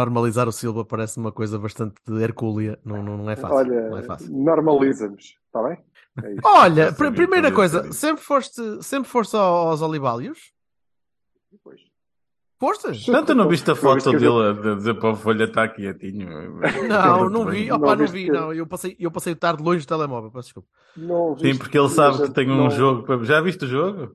Normalizar o Silva parece uma coisa bastante hercúlea, não, não, não é fácil. Olha, não é fácil. normaliza-nos, está bem? É. Olha, Sabia, pr- primeira coisa, sabia. sempre foste, sempre foste ao- aos Oliválios? Depois. Foste? Tanto não viste a Não foto que eu- dele a dizer para a folha estar quietinho? Não, não vi. Não Opa, não viste vi, que- não. Eu passei, eu passei o tarde longe do telemóvel, peço desculpa. Não Sim, porque ele sabe que tem um não- jogo para. Já viste o jogo?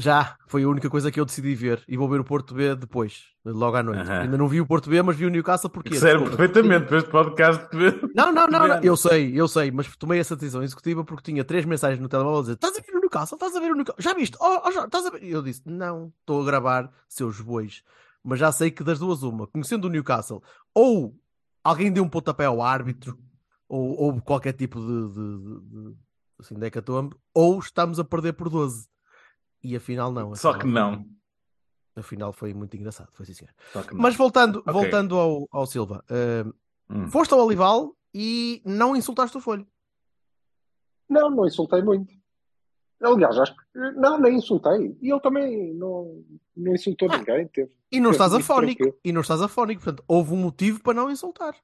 Já, foi a única coisa que eu decidi ver. E vou ver o Porto B depois, logo à noite. Ainda não vi o Porto B, mas vi o Newcastle porque. Serve perfeitamente para este podcast. Não, não, não, não, eu sei, eu sei, mas tomei essa decisão executiva porque tinha três mensagens no telemóvel a dizer: Estás a ver o Newcastle? Estás a ver o Newcastle? Já viste? Oh, oh, já, estás a ver? Eu disse: Não, estou a gravar seus bois. Mas já sei que das duas, uma, conhecendo o Newcastle, ou alguém deu um pontapé ao árbitro, ou, ou qualquer tipo de, de, de, de assim, de hecatombe, ou estamos a perder por 12. E afinal, não. Só afinal que não. Afinal, foi muito engraçado, foi sim, senhor. Mas voltando, Ok. voltando ao, ao Silva, eh, Hum. foste ao Olival e não insultaste o Folho. Não, não insultei muito. Aliás, acho que. Não, nem insultei. E ele também não, não insultou ninguém. Teve. E não estás afónico. tranquilo. E não estás afónico. Portanto, houve um motivo para não insultar.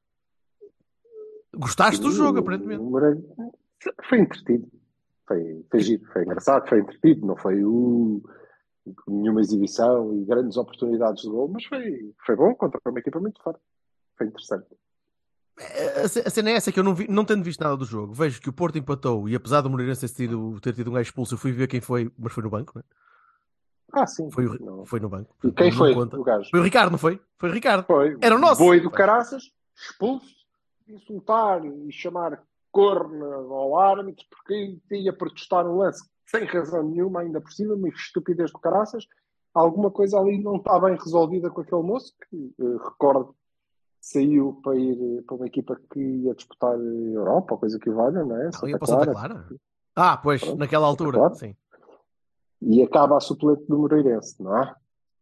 Gostaste do jogo, aparentemente. O Moreira foi entretido. Foi, foi giro, foi engraçado, foi entretido. Não foi uh, nenhuma exibição e grandes oportunidades de gol, mas foi, foi bom contra uma equipa muito forte. Foi interessante. A ce- a cena é essa que eu não, vi, não tendo visto nada do jogo. Vejo que o Porto empatou e apesar do Moreirense ter tido, ter tido um gajo expulso, eu fui ver quem foi, mas foi no banco, né? Ah, sim. Foi, o, Não. foi no banco. E quem Não foi conta. o gajo? Foi o Ricardo, não foi? Foi o Ricardo. Foi. Era o nosso. Boi do caraças, expulso, insultar e chamar corno ao árbitro porque ia protestar um lance sem razão nenhuma, ainda por cima, uma estupidez do caraças. Alguma coisa ali não está bem resolvida com aquele moço que, eh, recordo, saiu para ir eh, para uma equipa que ia disputar a Europa, ou coisa que valha, não é? Não, ia para Santa Clara. Ah, pois, Pronto, naquela altura. Clara. Sim. E acaba a suplente do Moreirense, não é?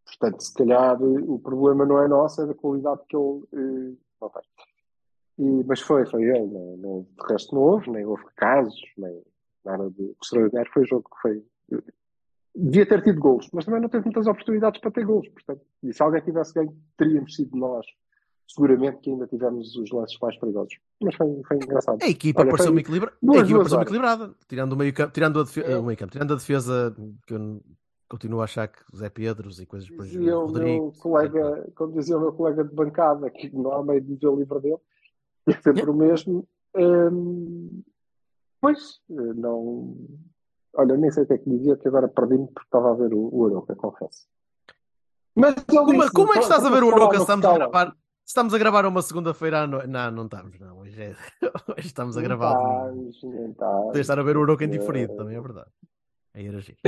Portanto, se calhar eh, o problema não é nosso, é da qualidade que ele eh, não tem. E, mas foi, foi ele. Não, não, de resto não houve, nem houve casos, nem nada de extraordinário. Foi o jogo que foi. Devia ter tido golos, mas também não teve muitas oportunidades para ter golos. Portanto, e se alguém tivesse ganho, teríamos sido nós. Seguramente que ainda tivemos os lances mais perigosos. Mas foi, foi engraçado. A equipa pareceu-me equilibra... equilibrada. Tirando o meio campo, tirando a, defe... É. o meio campo, tirando a defesa, que eu continuo a achar que Zé Pedros e coisas depois Dizia o Rodrigo. meu colega, como dizia o meu colega de bancada, que não há meio de dizer o livro dele, é sempre o mesmo. Hum, pois, eh, não. Olha, nem sei o que é que dizia, que agora perdi-me porque estava a ver o, o Aroca, confesso. Mas Como, disse, como é que estás a ver o no Estamos a gravar. Estamos a gravar uma segunda-feira à noite. Não, não estamos, não. Hoje, é... Hoje estamos a gravar. Podes estar a ver o Oroca em É. diferido, também é verdade. Aí era giro.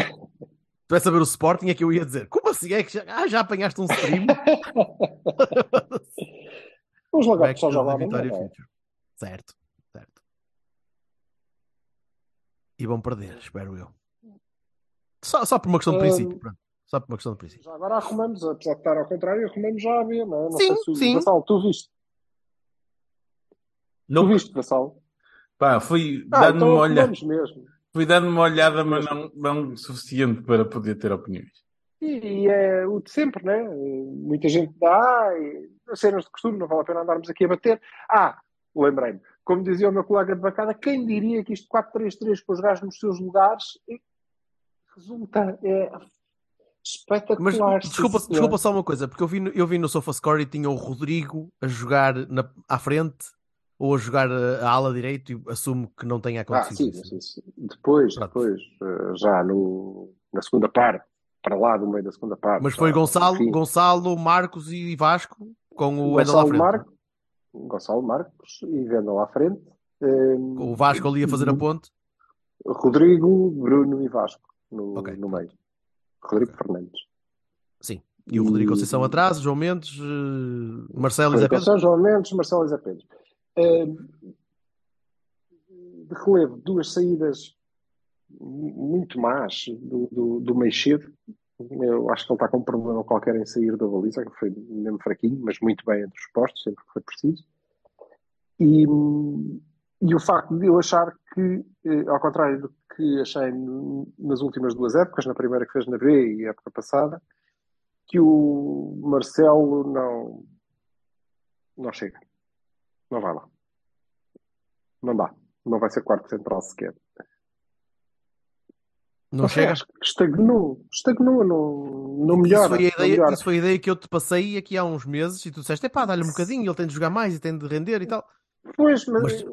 Tivesse a ver o Sporting, é que eu ia dizer: Como assim é que já, ah, já apanhaste um stream? Os lagartos que só jogavam, Vitória não? Future. Certo, certo. E vão perder, espero eu. Só, só por uma questão de Hum, princípio, pronto. Só por uma questão de princípio. Já agora arrumamos, apesar de estar ao contrário, arrumamos já a ver, não é? Não Sim, sei se o sim. Vassal, tu viste? Não, Tu viste, Vassal? pá, fui Ah, dando então uma olhada, mesmo. fui dando uma olhada, mas não, não suficiente para poder ter opiniões. E, e é o de sempre, né? Muita gente dá, e, cenas de costume, não vale a pena andarmos aqui a bater. Ah, lembrei-me, como dizia o meu colega de bancada, quem diria que isto 4-3-3 com os gajos nos seus lugares resulta é, Mas espetacular. sim, desculpa, senhor. desculpa só uma coisa, porque eu vi, no- eu vi no SofaScore e tinha o Rodrigo a jogar na, à frente ou a jogar a, ala direito e assumo que não tenha Ah, acontecido sim, isso. sim, sim. Depois, Pronto. depois, eh, já no, na segunda parte, para lá do meio da segunda parte. Mas foi Gonçalo, enfim, Gonçalo, Marcos e Vasco com o Wendel à Gonçalo frente. Marcos, Gonçalo Marcos e Vendel à frente. Eh, Com o Vasco ali a fazer a ponte. Rodrigo, Bruno e Vasco no, Ok. no meio. Rodrigo Fernandes. Sim. E o Rodrigo Conceição atrás, João Mendes, eh, Marcelo e Zé Pedro. João Mendes, Marcelo e Zé Pedro. Eh, de relevo, duas saídas muito más do, do, do Meixedo. Eu acho que ele está com um problema qualquer em sair da baliza, que foi mesmo fraquinho, mas muito bem entre os postos, sempre que foi preciso. E, e o facto de eu achar que, eh, ao contrário do que achei nas últimas duas épocas, na primeira que fez na B e época passada, que o Marcelo não, não chega. Não vai lá. Não dá. Não vai ser quarto central sequer. Não sei, chega. acho que estagnou. Estagnou, não, não Isso melhora. foi, a ideia, melhora. isso foi a ideia que eu te passei aqui há uns meses e tu disseste: epá, dá-lhe um bocadinho, ele tem de jogar mais e tem de render e tal. Pois, mas, Mas-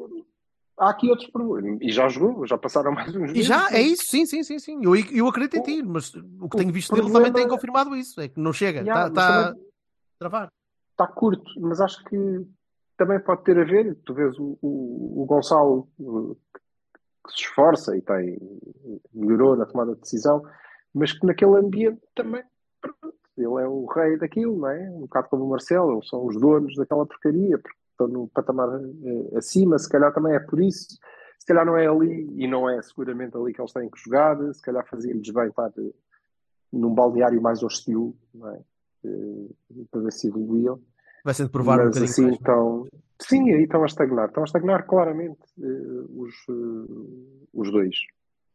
há aqui outros problemas. E já jogou, já passaram mais uns E já, é isso, sim, sim, sim, sim. Eu, eu acredito em ti, mas o que o tenho visto dele problema- também tem confirmado isso. É que não chega, está mas tá a também- travar. está curto, mas acho que também pode ter a ver. Tu vês o, o, o Gonçalo uh, que se esforça e tem, melhorou na tomada de decisão, mas que naquele ambiente também pronto, ele é o rei daquilo, não é? Um bocado como o Marcelo, eles são os donos daquela porcaria, porque estão no patamar eh, acima, se calhar também é por isso. Se calhar não é ali, e não é seguramente ali que eles têm que jogar, se calhar fazia-lhes bem estar eh, num balneário mais hostil, não é? Eh, para ver se evoluíam. Vai sendo provar um Mas bocadinho assim mais. estão. Sim, aí estão a estagnar. Estão a estagnar claramente eh, os, eh, os dois.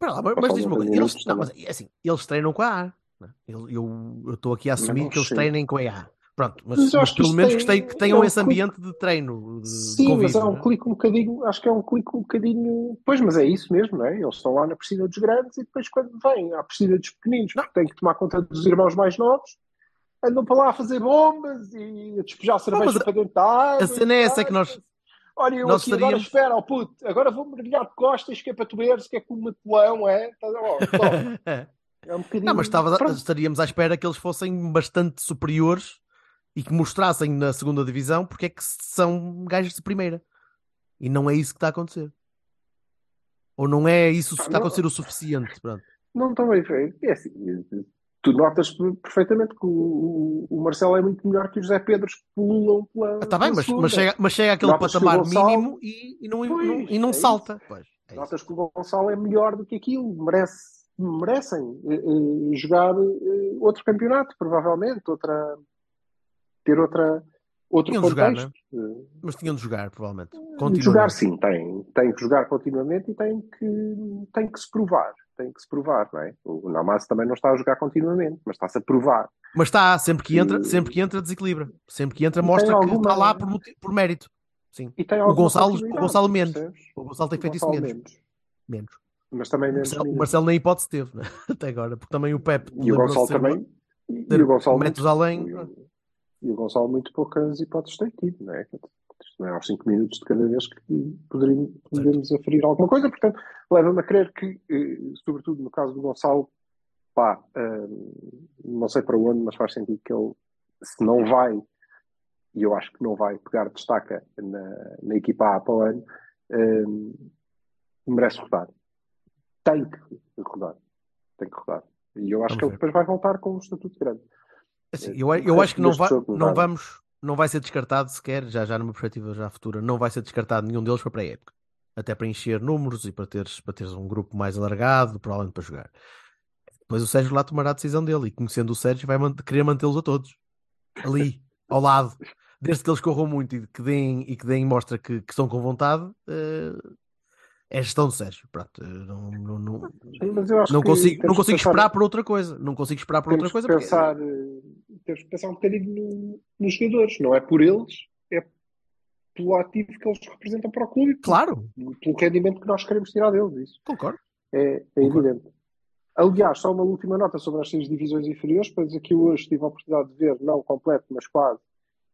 Lá, mas, mas diz-me uma coisa. Eles, não, mas é assim, eles treinam com a A. não é? Eu estou aqui a assumir não que eles sei. treinem com a A. Pronto, mas, Mas mas acho que pelo menos tem- que, tenham- que tenham é um esse clique. ambiente de treino, de, Sim, mas convívio. é um não é? clique um bocadinho. Acho que é um clique um bocadinho. Pois, mas é isso mesmo, não é? Eles estão lá na piscina dos grandes e depois, quando vêm à piscina dos pequeninos, porque têm que tomar conta dos irmãos mais novos, andam para lá a fazer bombas e a despejar cerveja para dentro da água. a cena é essa que nós- Olha, eu nós aqui agora estaríamos- espera, ó puto, agora vou mergulhar de costas, que é para tu veres que é como um matelão, é? Toma. É um bocadinho. Não, mas estava- estaríamos à espera que eles fossem bastante superiores e que mostrassem na segunda divisão porque é que são gajos de primeira. E não é isso que está a acontecer. Ou não é isso que está a acontecer o suficiente. Pronto. Não estão bem feitos. É assim, tu notas perfeitamente que o, o Marcelo é muito melhor que os José Pedros que pululam pela. Está bem, pela mas, mas, chega, mas chega àquele Notas o patamar mínimo e, e não, Pois, não- e não é salta. Pois, é isso. Notas que o Gonçalo é melhor do que aquilo. Merece, merecem eh, eh, jogar eh, outro campeonato, provavelmente. Outra, ter outra, outro Tinham de jogar, contexto. Eh, Mas tinham de jogar, provavelmente. Jogar sim, tem, tem que jogar continuamente e tem que, tem que se provar. Tem que se provar, não é? O Namaz também não está a jogar continuamente, mas está-se a provar. Mas está, sempre que entra, E- sempre que entra, desequilibra. Sempre que entra, mostra que está lá por, por mérito. Sim. E tem O Gonçalo, o Gonçalo menos. percebes? O Gonçalo tem O feito isso Gonçalo menos. menos. Mas também O menos. Marcelo, o. Marcelo nem hipótese teve, né? até agora, porque também o Pepe E o Gonçalo também. E, e o Gonçalo metros muito, além. e o- E o Gonçalo muito poucas hipóteses tem tido, não é? Não é aos 5 minutos de cada vez que poderíamos, aferir alguma coisa, portanto, leva-me a crer que, eh, sobretudo no caso do Gonçalo, pá, eh, não sei para onde, mas faz sentido que ele, se não vai, e eu acho que não vai pegar destaca na, na equipa A para o ano, eh, merece rodar. Tem que rodar. Tem que rodar. E eu acho Vamos que ele ver. depois vai voltar com um estatuto grande. Assim, eu, eu acho que não, vai, não vamos, não vai ser descartado sequer, já, já numa perspectiva já futura, não vai ser descartado nenhum deles para a pré-época. Até para encher números e para teres, para teres um grupo mais alargado, provavelmente para jogar. Depois o Sérgio lá tomará a decisão dele e conhecendo o Sérgio vai man- querer mantê-los a todos. Ali, ao lado. Desde que eles corram muito e que deem, e que deem mostra que, que estão com vontade, eh, é gestão do Sérgio. Pronto, não, não, não, não consigo, não consigo pensar- esperar por outra coisa. Não consigo esperar por outra coisa porque- pensar, eh, temos que pensar um bocadinho no- nos jogadores, não é por eles, é pelo ativo que eles representam para o clube, Claro, pelo rendimento que nós queremos tirar deles. Isso concordo. é, é Concordo. evidente. Aliás, só uma última nota sobre as seis divisões inferiores, pois aqui hoje tive a oportunidade de ver, não completo, mas quase,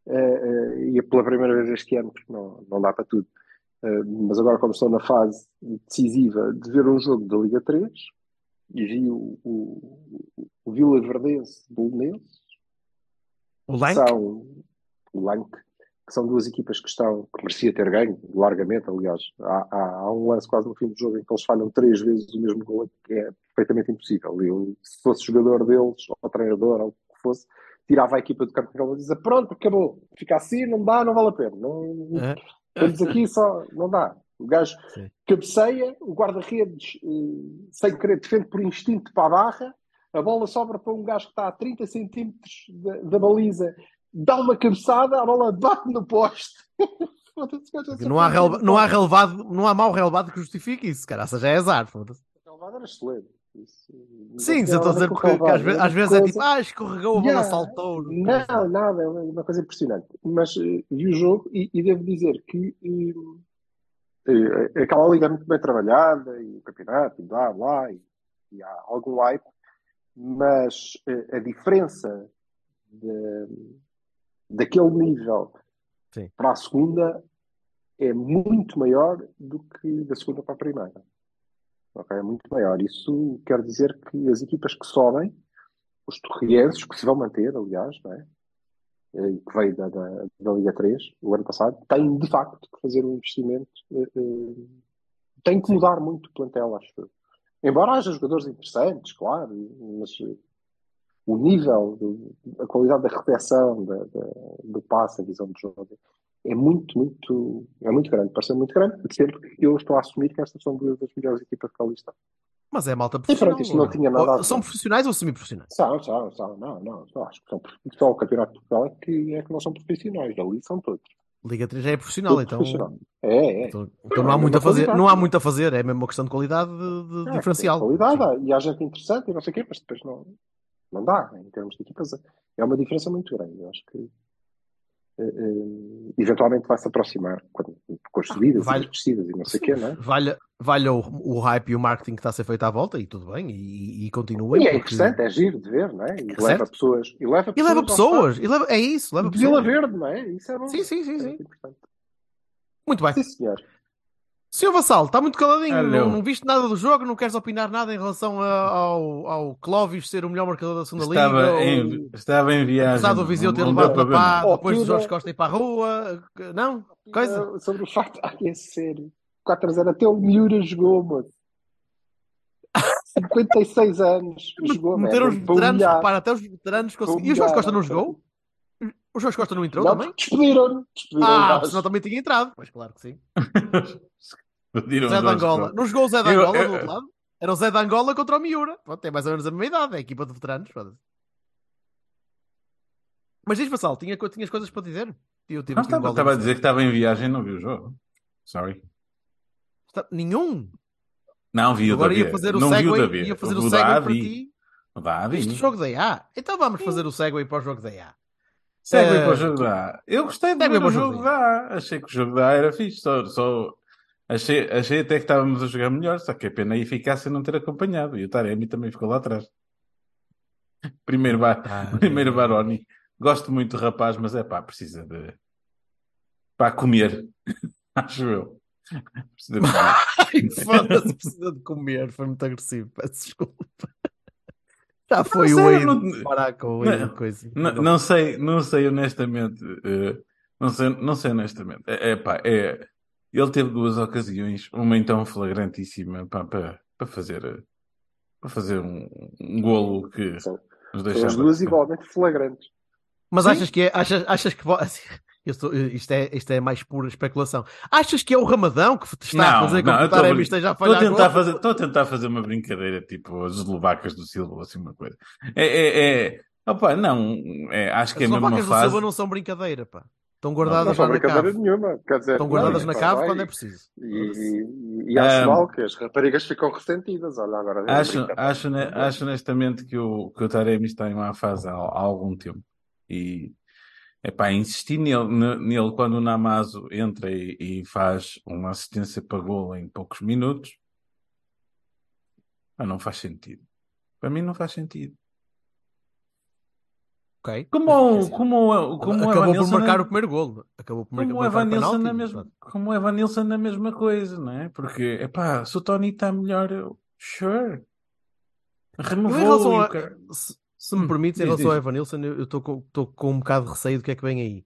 eh, eh, e é pela primeira vez este ano, porque não, não dá para tudo, mas agora como estou na fase decisiva de ver um jogo da Liga 3, e vi o, o, o Vila Verdense Bolonense, O Lank, são o Lank, que são duas equipas que estão, que merecia ter ganho, largamente, aliás. Há, há, há um lance quase no fim do jogo em que eles falham três vezes o mesmo gol, que é perfeitamente impossível. Eu, se fosse jogador deles, ou treinador, ou o que fosse, tirava a equipa do campo de e dizia, pronto, acabou. Fica assim, não dá, não vale a pena. Não, É. Estamos aqui só, não dá. O gajo Sim. cabeceia, o guarda-redes, eh, sem querer, defende por instinto para a barra, a bola sobra para um gajo que está a 30 centímetros da, da baliza, dá uma cabeçada, a bola bate no poste. Não há, relva- não há relevado, não há mau relevado que justifique isso, cara. Essa já é azar. O relevado era excelente. Isso, não Sim, a dizer porque que às vezes, uma às vezes é coisa- tipo, ah, escorregou, a bola Yeah. saltou. Não, nada, é uma uma coisa impressionante. Mas eh, vi o jogo e, e devo dizer que eh, eh, aquela liga é muito bem trabalhada e o campeonato, e blá blá, e, e há algum hype, mas a diferença de- daquele nível Sim. para a segunda é muito maior do que da segunda para a primeira. Ok? É muito maior. Isso quer dizer que as equipas que sobem, os torrienses, que se vão manter, aliás, não é? Eh, que veio da, da, da Liga 3, o ano passado, têm de facto que fazer um investimento, eh, eh, têm que mudar muito o plantel, acho eu. Embora haja jogadores interessantes, claro, mas o nível, do- a qualidade da recepção, da, da, do passe, a visão de jogo, é muito, muito, é muito grande, parece muito grande, sempre que eu estou a assumir que estas são duas das melhores equipas que ali estão. Mas é malta E profissional. pronto, isto não ou tinha nada Ou-. São profissionais ou semi-profissionais? São, são, são, não, não, só acho que são, só o Campeonato de Portugal é que, é que não são profissionais, ali são todos. Liga 3 já é profissional, Todos então. profissionais. É, é. Então, então não É há muito a fazer, qualidade. não há muito a fazer, é mesmo uma questão de qualidade de, de É, diferencial. qualidade, há- e há gente interessante e não sei o quê, mas depois não, não dá, em termos de equipas. É uma diferença muito grande. Eu acho que eh, eventualmente vai se aproximar quando, com as subidas vai- e as descidas e não sei o quê, não é? Valha, valha o, o hype e o marketing que está a ser feito à volta e tudo bem, e, e continuem. E é porque- interessante, é giro de ver, não é? E leva pessoas. E leva E leva pessoas, e leva, é isso, leva De Vila pessoas. Verde, não é? Isso é bom. Sim, sim, sim, É sim. Muito bem. Sim, senhor. Senhor Vassal, está muito caladinho, Olha, não, não viste nada do jogo, não queres opinar nada em relação a- ao, ao Clóvis ser o melhor marcador da segunda Estava liga? em, ou estava em viagem. apesar do Viseu ter levado para para pá, depois do Jorge Costa ir para a rua? Não? Coisa? Sobre o facto de aquecer 4 a 0, até o Miura jogou, mano. 56 anos. Jogou, Meteram os para veteranos, repara, até os veteranos Para conseguiram. E o Jorge Costa não jogou? O Jorge Costa não entrou Não, também? despediram-no. Despediram Ah, senão também tinha entrado. Pois claro que sim. Zé de Angola. Não jogou o Zé de Eu- Angola eu- do outro lado? Era o Zé de Angola contra o Miura. Pronto, tem mais ou menos a mesma idade, é a equipa de veteranos. Mas diz, Vassal, tinha, tinhas coisas para dizer? Eu tive Não estava, estava a dizer que estava em viagem e não vi o jogo. Sorry. Está- Nenhum. Não vi o Agora Davi. ia fazer o não vi o ia fazer o o segue para ti. Davi. Isto jogo da A. Então vamos fazer o segue para o jogo da A. Segue Eh, para o jogo da A. Eu gostei para o jogo da A. Achei que o jogo da A era fixe. Só, só... Achei, achei até que estávamos a jogar melhor, só que é pena a eficácia não ter acompanhado. E o Taremi também ficou lá atrás. Primeiro, bar... Taremi. Primeiro Baroni. Gosto muito do rapaz, mas é pá, precisa de. para comer. Acho eu. Precisa de comer. Foda-se, precisa de comer. Foi muito agressivo. Peço desculpa. Já foi Não o sei, Wade não- parar com o não- Wade coisa. Não, não sei, não sei honestamente. eh, não, sei, não sei honestamente. É, é pá, é. Ele teve duas ocasiões, uma então flagrantíssima pá, para, para fazer para fazer um, um golo que São, nos deixava. as duas igualmente flagrantes. Mas Sim. achas que é, achas, achas que estou- isto, é, isto é mais pura especulação. Achas que é o Ramadão que está a fazer com que o estou a Taremi esteja a estou a falhar tentar golos? fazer, estou a tentar fazer uma brincadeira, tipo as eslovacas do Silva, ou assim uma coisa. É, é, é opa, não, é, acho que As é mesmo uma eslovacas do fase. Silva não são brincadeira, pá. Estão Não guardadas são lá na cave. nenhuma. Quer dizer, Estão guardadas não, na pá, cave quando é preciso. E, e, e acho Ah, mal que as raparigas ficam ressentidas. Olha, agora. Acho, pá. acho, ne- acho honestamente que o, que o Taremi está em má fase há, há algum tempo. E epá, insistir nele, ne- nele quando o Namazo entra e, e faz uma assistência para gol em poucos minutos, pá, não faz sentido. Para mim não faz sentido. Ok. Como, Quer o- dizer, como, o- como o Acabou por Evanilson marcar é- o primeiro golo. Acabou por marcar, como o marcar Evanilson penalti, na mesma, como o Evanilson na mesma coisa, não é? Porque, epá, se o Tony está melhor, eu, sure. Renovou a- cara- se, se me Hum, permites, em diz, relação ao. Evanilson, eu estou com, com um bocado de receio do que é que vem aí.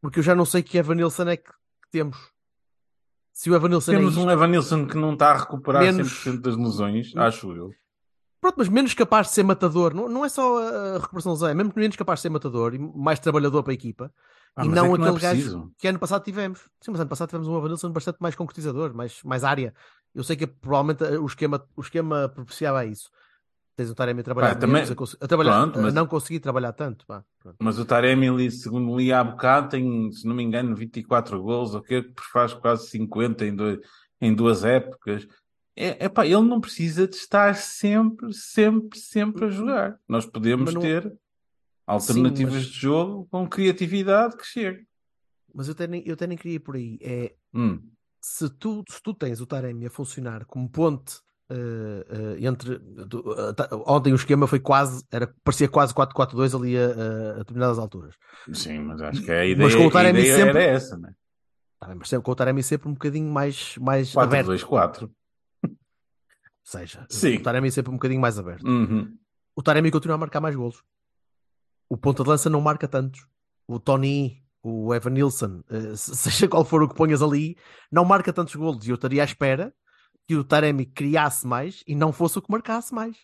Porque eu já não sei que Evan Nilsson é que, temos. Se o Evan Nilsson é Temos isto, um Evanilson que não está a recuperar Menos- 100% das lesões, acho eu. Pronto, mas menos capaz de ser matador. Não, não é só a recuperação de lesão, é mesmo menos capaz de ser matador e mais trabalhador para a equipa. Ah, e mas não é que não é aquele gajo que ano passado tivemos. Sim, mas ano passado tivemos um Evanilson bastante mais concretizador, mais, mais área. Eu sei que provavelmente eh, o esquema, o esquema propiciava isso. Tens o Taremi a trabalhar, Pá, também- a, a trabalhar Pronto, a mas- não conseguir trabalhar tanto. Mas o Taremi, ali, segundo li há bocado, tem, se não me engano, 24 gols, o que faz quase 50 em, dois, em duas épocas. É, epá, ele não precisa de estar sempre, sempre, sempre a jogar. Nós podemos não- ter alternativas mas- de jogo com criatividade que chegue. Mas eu até, nem, eu até nem queria ir por aí. É, Hum. se tu, se tu tens o Taremi a funcionar como ponte eh, eh, entre. eh, ta- ontem o esquema foi quase. Era, parecia quase 4-4-2 ali a, a- determinadas alturas. Sim, mas acho que a ideia, Mas com o a Taremi sempre- era essa, né? Tá bem, mas sempre com o Taremi sempre um bocadinho mais, mais aberto. 4-2-4. Ou seja, Sim. o Taremi sempre um bocadinho mais aberto. Uhum. O Taremi continua a marcar mais golos. O ponta de lança não marca tantos. O Tony, o Evan Nilsson, eh, se- seja qual for o que ponhas ali, não marca tantos golos. E eu estaria à espera que o Taremi criasse mais e não fosse o que marcasse mais.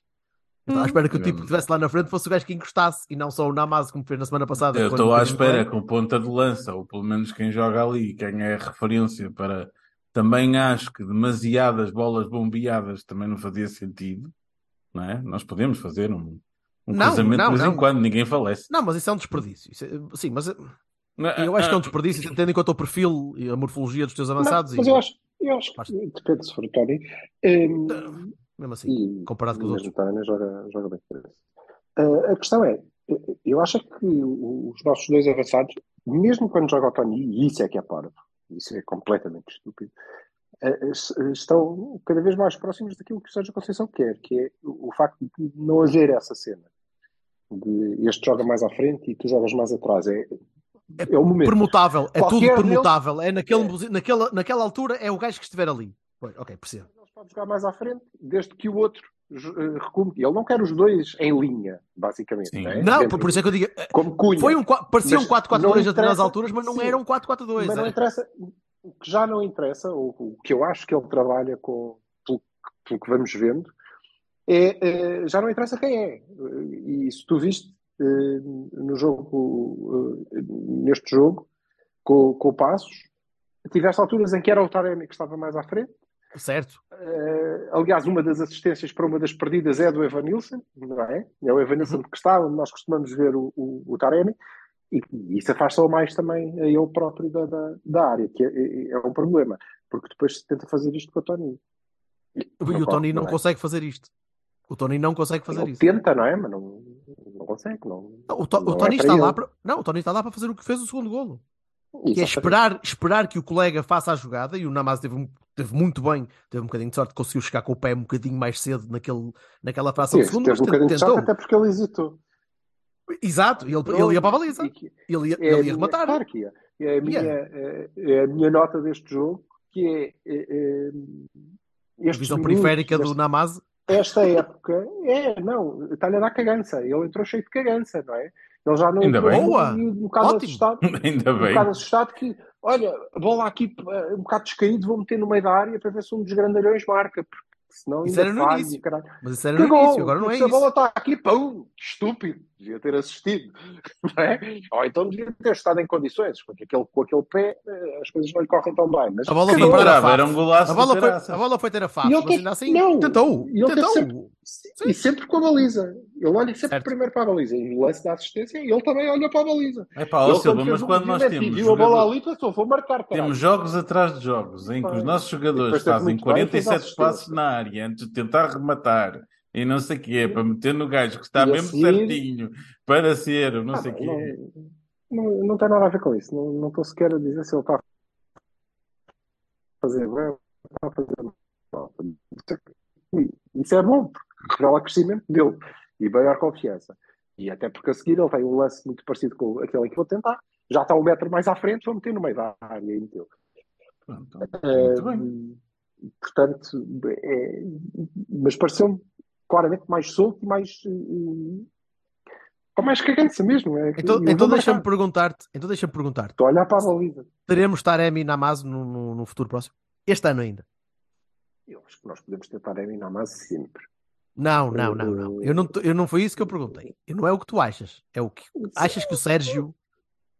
Eu estava à espera que o tipo que estivesse lá na frente fosse o gajo que encostasse e não só o Namaz, como fez na semana passada. Eu estou à o espera que o ponta de lança, ou pelo menos quem joga ali, quem é referência para. Também acho que demasiadas bolas bombeadas também não fazia sentido, não é? Nós podemos fazer um, um Não, cruzamento não, de vez não. em quando, ninguém falece. Não, mas isso é um desperdício. Isso é- sim, mas Ah, eu acho que é um desperdício, tendo em conta o perfil e a morfologia dos teus avançados. Não, mas e, eu acho, eu acho que depende se for o Tony. Hum, Mesmo assim, e, comparado com os outros. Tony joga, joga bem por isso. Ah, a questão é, eu acho que os nossos dois avançados, mesmo quando joga o Tony, e isso é que é parvo, isso é completamente estúpido, ah, es- estão cada vez mais próximos daquilo que o Sérgio Conceição quer, que é o facto de não haver essa cena. De este joga mais à frente e tu jogas mais atrás. É, é o momento. Permutável, é tudo permutável. É naquele, É. naquela, naquela altura é o gajo que estiver ali. Pois, ok, percebo. Eles podem jogar mais à frente, desde que o outro eh, recume. Ele não quer os dois em linha, basicamente. Sim. é? Não, Dentro- por, isso é que eu digo. eh, Como Cunha. Foi um, parecia um 4-4-2 a não determinadas alturas, mas não sim. era um 4-4-2. Mas não era- interessa. O que já não interessa, ou o que eu acho que ele trabalha com, pelo, que- pelo que vamos vendo, é, eh, já não interessa quem é. E se tu viste eh, no jogo, neste jogo, com, com o Passos, tiveste alturas em que era o Taremi que estava mais à frente. Certo. Eh, aliás, uma das assistências para uma das perdidas é do Evanilson, não é? É o Evanilson que está, onde nós costumamos ver o, o, o Taremi, e, e isso afasta-o mais também a ele próprio da, da, da área, que é, é, é um problema, porque depois se tenta fazer isto com o Tony. E o Tony não é? consegue fazer isto. O Tony não consegue fazer Ele isso. tenta, não é? Mas não, não consegue. Não, O, To- o não é Tony para está ele. lá para. Não, o Tony está lá para fazer o que fez o segundo golo. Que é esperar, esperar que o colega faça a jogada e o Namaz teve, teve muito bem, teve um bocadinho de sorte, conseguiu chegar com o pé um bocadinho mais cedo naquele, naquela fração de segundo, teve mas um bocadinho de tentou. sorte, até porque ele hesitou. Exato, ele, ele ia para a baliza. Que- Ele ia, É ele ia rematar. Claro que é. É a minha, é, é a minha nota deste jogo, que é, é, é A visão periférica do Namaz. esta época, é, não, está-lhe a dar cagança. Ele entrou cheio de cagança, não é? Ele já não Ainda bem. Boa! um, um bocado Ótimo. assustado. Ainda Um bem. bocado assustado que, olha, a bola aqui eh, um bocado descaído, vou meter no meio da área para ver se um dos grandalhões marca, porque senão Isso ainda era no falha, início. caralho. Mas isso era no Cagou, início, agora não é se a bola isso. está aqui, pum, estúpido, devia ter assistido, não é? Ou então devia ter estado em condições, porque aquele, com aquele pé eh, as coisas não lhe correm tão bem. Mas A bola foi para era um golaço A bola foi, a bola foi ter a E face, mas ainda assim não, tentou. e ele tentou. sempre- E sempre com a baliza. Ele olha sempre Certo. primeiro para a baliza. E no lance da assistência, ele também olha para a baliza. É pá, ó Silva, quando mas o quando nós e temos, viu a bola jogador- ali, pensou, vou marcar, caralho. temos jogos atrás de jogos em que os nossos e jogadores fazem muito bem, fez 47 assistência. passos na área antes de tentar rematar e não sei o quê, para meter no gajo que está E mesmo seguir- certinho para ser, o não Ah, sei o quê. não, não, não tem nada a ver com isso. Não, estou sequer a dizer se ele está a fazer bem ou está a fazer mal. Isso é bom, porque revela crescimento dele e maior confiança. E até porque a seguir ele tem um lance muito parecido com aquele que vou tentar. Já está um metro mais à frente, vou meter no meio da área e meteu. Pronto, muito bem. Portanto, é, mas pareceu-me claramente mais solto e mais uh, Com mais cagança mesmo. É, Então, então deixa-me perguntar-te, então deixa-me perguntar-te, Estou a olhar para a baliza. teremos Taremi e Namazo no, no, no futuro próximo? Este ano ainda? Eu acho que nós podemos ter Taremi na massa sempre. Não, não, não, não. Eu não, eu não foi isso que eu perguntei. Não é o que tu achas. É o que achas que o Sérgio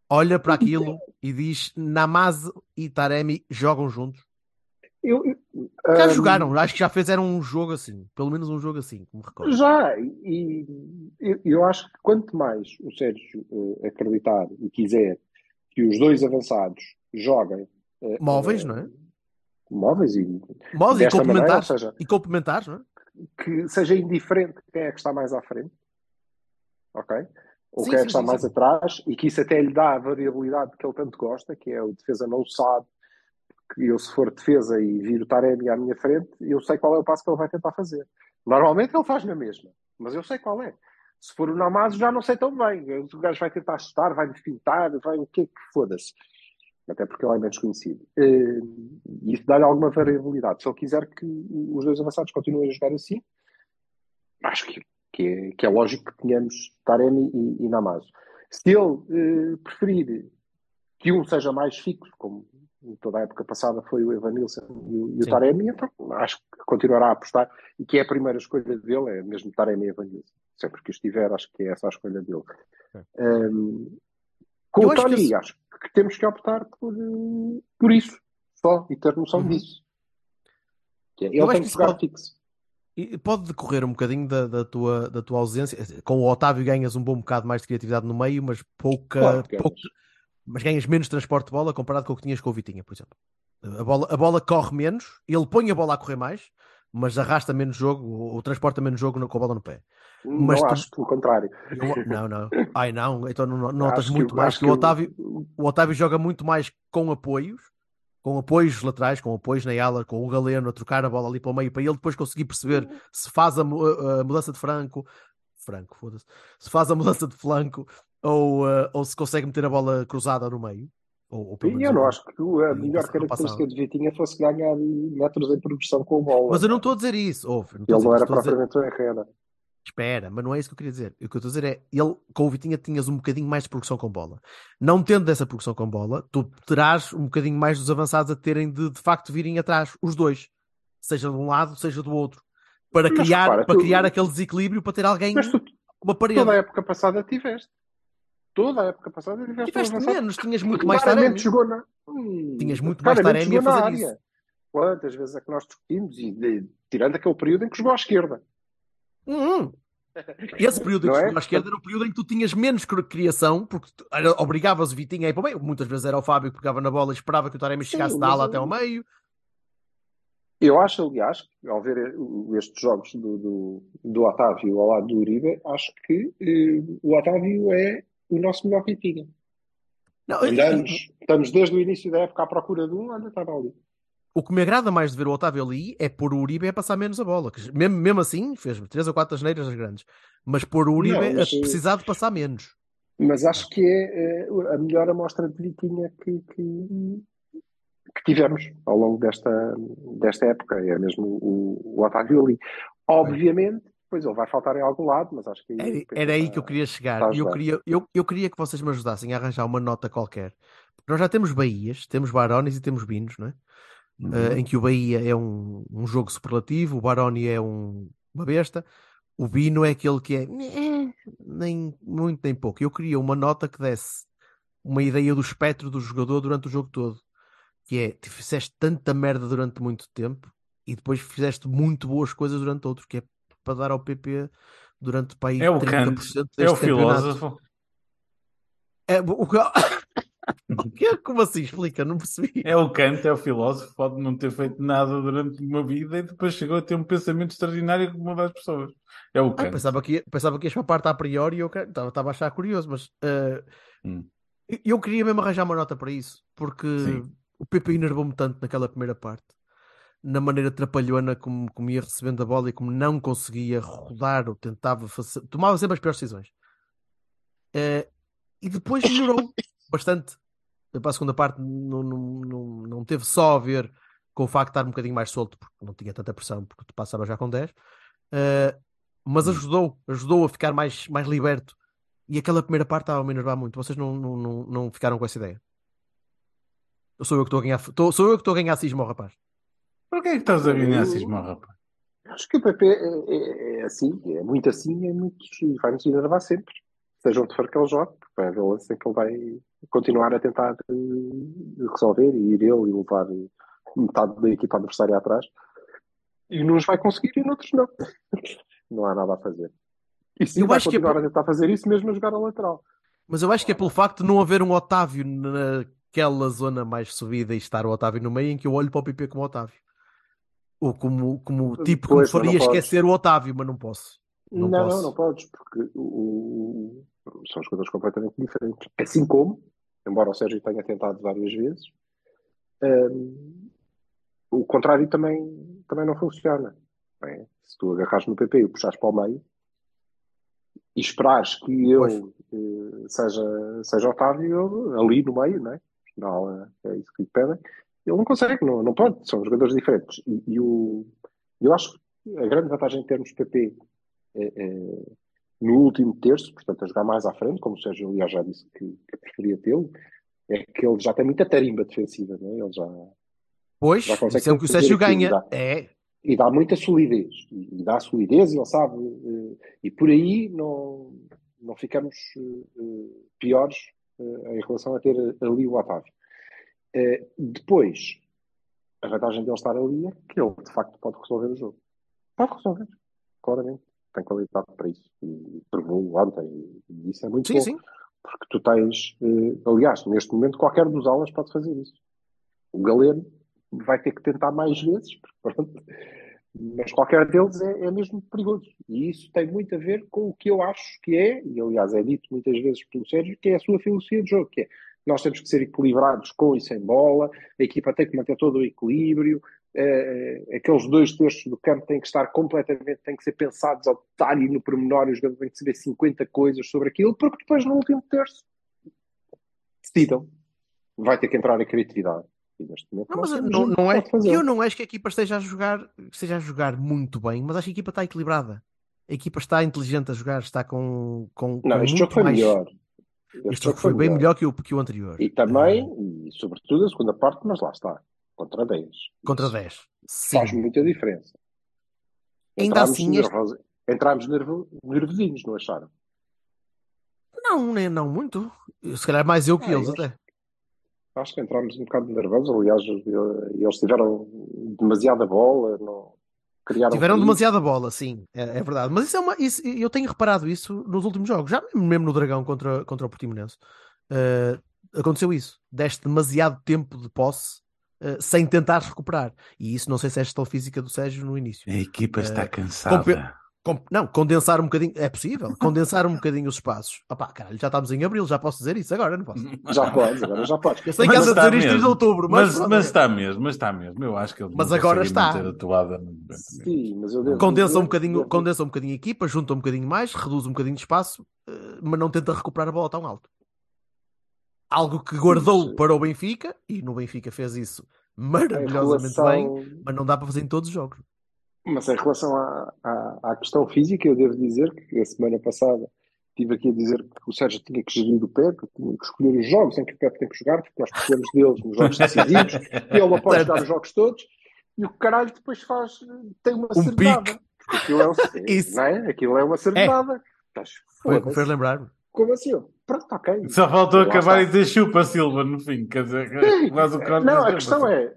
olha para aquilo e diz Namazo e Taremi jogam juntos? Eu, eu- Já ahm, jogaram, acho que já fizeram um jogo assim, pelo menos um jogo assim, me recordo. Já, e eu, eu acho que quanto mais o Sérgio eh, acreditar e quiser que os dois avançados joguem eh, Móveis, eh, não é? móveis e Modos e desta maneira, complementares, seja, e complementares, não é? que seja indiferente quem é que está mais à frente, ok? Ou Sim, quem é sim, que está sim, mais sim. atrás, e que isso até lhe dá a variabilidade que ele tanto gosta, que é o defesa não sabe, que eu se for defesa e vir o Taremi à minha frente, eu sei qual é o passo que ele vai tentar fazer. Normalmente ele faz na mesma, mas eu sei qual é. Se for o Namazo já não sei tão bem. O gajo vai tentar chutar, vai pintar, vai o que é que foda-se. Até porque ele é menos conhecido. Eh, E isso dá-lhe alguma variabilidade. Se ele quiser que os dois avançados continuem a jogar assim, acho que, que, é, que é lógico que tenhamos Taremi e, e Namazo. Se ele eh, preferir que um seja mais fixo, como toda a época passada foi o Evanilson e o, e o. Taremi, então acho que continuará a apostar e que é a primeira escolha dele, é mesmo Taremi e Evanilson. Sempre que estiver, acho que é essa a escolha dele. Um, com Eu o acho que Tony, acho que temos que optar por, eh, por isso, só, e ter noção Uhum. disso. Que é, ele Eu tem que jogar pode- fixo. E pode decorrer um bocadinho da, da tua, da tua ausência. Com o Otávio ganhas um bom bocado mais de criatividade no meio, mas pouca, Claro pouca-. Mas ganhas menos transporte de bola comparado com o que tinhas com o Vitinha, por exemplo. A bola, a bola corre menos, ele põe a bola a correr mais, mas arrasta menos jogo, ou, ou transporta menos jogo com a bola no pé. Mas não tu- acho, pelo contrário. Eu- não, não. Ai não, então não- notas Acho que- muito mais que o Otávio, o Otávio joga muito mais com apoios, com apoios laterais, com apoios na ala, com o Galeno a trocar a bola ali para o meio, para ele depois conseguir perceber se faz a, a- a mudança de franco, franco, foda-se, se faz a mudança de flanco ou, eh, ou se consegue meter a bola cruzada no meio. Ou, ou pelo E eu não acho que a melhor característica de Vitinha fosse ganhar metros em progressão com a bola. Mas eu não estou a dizer isso, ouve, não Ele dizer não era a dizer- propriamente um Herrera. Espera, mas não é isso que eu queria dizer. O que eu estou a dizer é, ele, com o Vitinha tinhas um bocadinho mais de progressão com bola. Não tendo essa progressão com bola, tu terás um bocadinho mais dos avançados a terem de, de facto, virem atrás, os dois. Seja de um lado, seja do outro. Para Mas criar, repara, para tu- criar aquele desequilíbrio, para ter alguém, tu, uma parede. toda a época passada tiveste. Toda a época passada um Tiveste menos, tinhas muito mais Taremi. jogou na... Hum, Tinhas muito mais Taremi a jogou fazer área. Quantas vezes é que nós discutimos, e de- tirando aquele período em que jogou à esquerda. Hum. Esse período em que é? chegou à esquerda era o período em que tu tinhas menos cri- criação, porque tu- era- obrigavas o Vitinha a ir para o meio. Muitas vezes era o Fábio que pegava na bola e esperava que o Taremi Sim, chegasse da ala até ao meio. Eu acho, aliás, ao ver o- estes jogos do, do, do Otávio ao lado do Uribe, acho que eh, o Otávio é o nosso melhor Vitinha. Não, Andamos, estamos desde o início da época à procura de um, olha, estava ali. O que me agrada mais de ver o Otávio ali é pôr o Uribe a passar menos a bola. que mesmo, mesmo assim, fez três ou quatro asneiras as grandes. Mas pôr o Uribe Não, mas, a eh, precisar de passar menos. Mas acho que é eh, a melhor amostra de Vitinha que, que, que tivemos ao longo desta, desta época. É mesmo o, o Otávio ali. Obviamente, depois ele vai faltar em algum lado, mas acho que Era, era aí que eu queria chegar. Eu queria, eu, eu queria que vocês me ajudassem a arranjar uma nota qualquer. Porque nós já temos Bahias, temos Barones e temos Binos, não é? Uhum. Eh, em que o Bahia é um, um jogo superlativo, o Baroni é um- uma besta, o Bino é aquele que é nem muito nem pouco. Eu queria uma nota que desse uma ideia do espectro do jogador durante o jogo todo, que é tu fizeste tanta merda durante muito tempo e depois fizeste muito boas coisas durante outro, que é para dar ao PP durante para aí É o 30% Kant, deste é o campeonato. filósofo. É, o que... o que- Como assim? Explica, não percebi. É o Kant, é o filósofo, pode não ter feito nada durante uma vida e depois chegou a ter um pensamento extraordinário que muda as pessoas. É o Ah, Kant. pensava, que, pensava que ias para a parte a priori e eu estava, estava a achar curioso, mas eh, Hum. eu- eu queria mesmo arranjar uma nota para isso, porque Sim. o PP enervou-me tanto naquela primeira parte, na maneira trapalhona como, como ia recebendo a bola e como não conseguia rodar ou tentava fazer, tomava sempre as piores decisões. Eh, e depois melhorou bastante. Para a segunda parte não, não, não, não teve só a ver com o facto de estar um bocadinho mais solto, porque não tinha tanta pressão, porque tu passava já com 10, eh, mas ajudou, ajudou a ficar mais, mais liberto E aquela primeira parte estava a me enervar muito. Vocês não, não, não, não ficaram com essa ideia? Ou sou eu que estou a ganhar, tô- sou eu que estou a ganhar cisma ao rapaz? Porquê é que estás a ganhar cisma, rapaz? Acho que o PP é, é- é assim, é muito assim, é muito, e vai-nos enervar sempre. Seja onde for que ele jogue, porque vai haver lance que ele vai continuar a tentar eh, resolver e ir ele e levar metade da equipa adversária atrás. E uns vai conseguir e noutros não. Não há nada a fazer. E sim, Eu vai acho que é continuar por- a tentar fazer isso mesmo a jogar a lateral. Mas eu acho que é pelo facto de não haver um Otávio naquela zona mais subida e estar o Otávio no meio em que eu olho para o PP como Otávio. Ou como, como tipo que me Pois, faria não podes. esquecer o Otávio, mas não posso. Não Não, não, posso. não, podes, porque o- o- são jogadores completamente diferentes. Assim como, embora o Sérgio tenha tentado várias vezes, hum, o contrário também, também não funciona. não é? Se tu agarras no PP e o puxares para o meio e esperares que eu Pois. eh, seja, seja Otávio eu, ali no meio, não é? Afinal, é isso que lhe pedem. Ele não consegue, não, não pode, são jogadores diferentes. E, e o, eu acho que a grande vantagem em termos PP é, é, no último terço, portanto, a jogar mais à frente, como o Sérgio aliás já disse que, que preferia tê-lo, é que ele já tem muita tarimba defensiva, não é? Ele já, Pois, Já consegue é o que o Sérgio ganha. dá. É, e dá muita solidez. E, e dá solidez e ele sabe. eh, e por aí não, não ficamos eh, eh, piores em relação a ter ali o Otávio. Eh, depois, a vantagem dele estar ali é que ele de facto pode resolver o jogo. Pode resolver, claramente. Tem qualidade para isso. E provou ontem. E isso é muito sim, bom. sim. Porque tu tens, eh, aliás, neste momento qualquer dos alas pode fazer isso. O Galeno vai ter que tentar mais vezes, pronto, mas qualquer deles é, é mesmo perigoso. E isso tem muito a ver com o que eu acho que é, e aliás é dito muitas vezes pelo Sérgio, que é a sua filosofia de jogo, que é nós temos que ser equilibrados com e sem bola, a equipa tem que manter todo o equilíbrio, eh, aqueles dois terços do campo têm que estar completamente, têm que ser pensados ao detalhe e no pormenor, e os jogadores têm que saber 50 coisas sobre aquilo, porque depois no último terço decidam. Vai ter que entrar a criatividade. E Não, mas não, não é, eu não acho que a equipa esteja a jogar, esteja a jogar muito bem, mas acho que a equipa está equilibrada. A equipa está inteligente a jogar, está com, com, Não, com este muito jogo foi mais. melhor. Este jogo foi bem melhor que o, que o anterior. E também, e sobretudo a segunda parte, mas lá está, contra 10. Contra Isso 10. Sim. Faz muita diferença. Ainda assim, este- nervoso- Entramos nervo... nervosinhos, não acharam? Não, nem não muito. Se calhar mais eu que Ah, eles eu até. Acho que entramos um bocado nervosos. Aliás, eles tiveram demasiada bola, não criaram Tiveram demasiada bola, sim, é, é verdade. Mas isso é uma. Isso, eu tenho reparado isso nos últimos jogos, já mesmo- no Dragão contra, contra o Portimonense. Eh, aconteceu isso. Deste demasiado tempo de posse eh, sem tentar recuperar. E isso não sei se é a gestão física do Sérgio no início. A equipa está Eh, cansada. Com- não, condensar um bocadinho, é possível, condensar um bocadinho os espaços. Opá, caralho, já estamos em abril, já posso dizer isso agora, não posso. Já podes, agora já podes. Eu sei que Mas andas a está dizer isto em outubro, mas, Mas, pronto, mas está mesmo, mas está mesmo. Eu acho que eles Mas agora está. a. Sim, mas eu devo condensa um dizer- bocadinho, devo- condensa um bocadinho a equipa, junta um bocadinho mais, reduz um bocadinho de espaço, eh, mas não tenta recuperar a bola tão alto. Algo que guardou Sim. para o Benfica, e no Benfica fez isso maravilhosamente relação- bem, mas não dá para fazer em todos os jogos. Mas em relação à, à, à questão física, eu devo dizer que a semana passada estive aqui a dizer que o Sérgio tinha que gerir o Pepe, tinha que escolher os jogos em que o Pepe tem que jogar, porque nós precisamos deles nos jogos decisivos, e ele pode jogar os jogos todos, e o caralho depois faz, tem uma Um. Aquilo é, um, Isso. não é? Aquilo é uma cerdada. Estás Foi o que fez lembrar. Como assim? Pronto, ok. Só faltou Lá acabar está. e dizer chupa Silva no fim. Quer dizer, quase o Carlos Não, a questão é,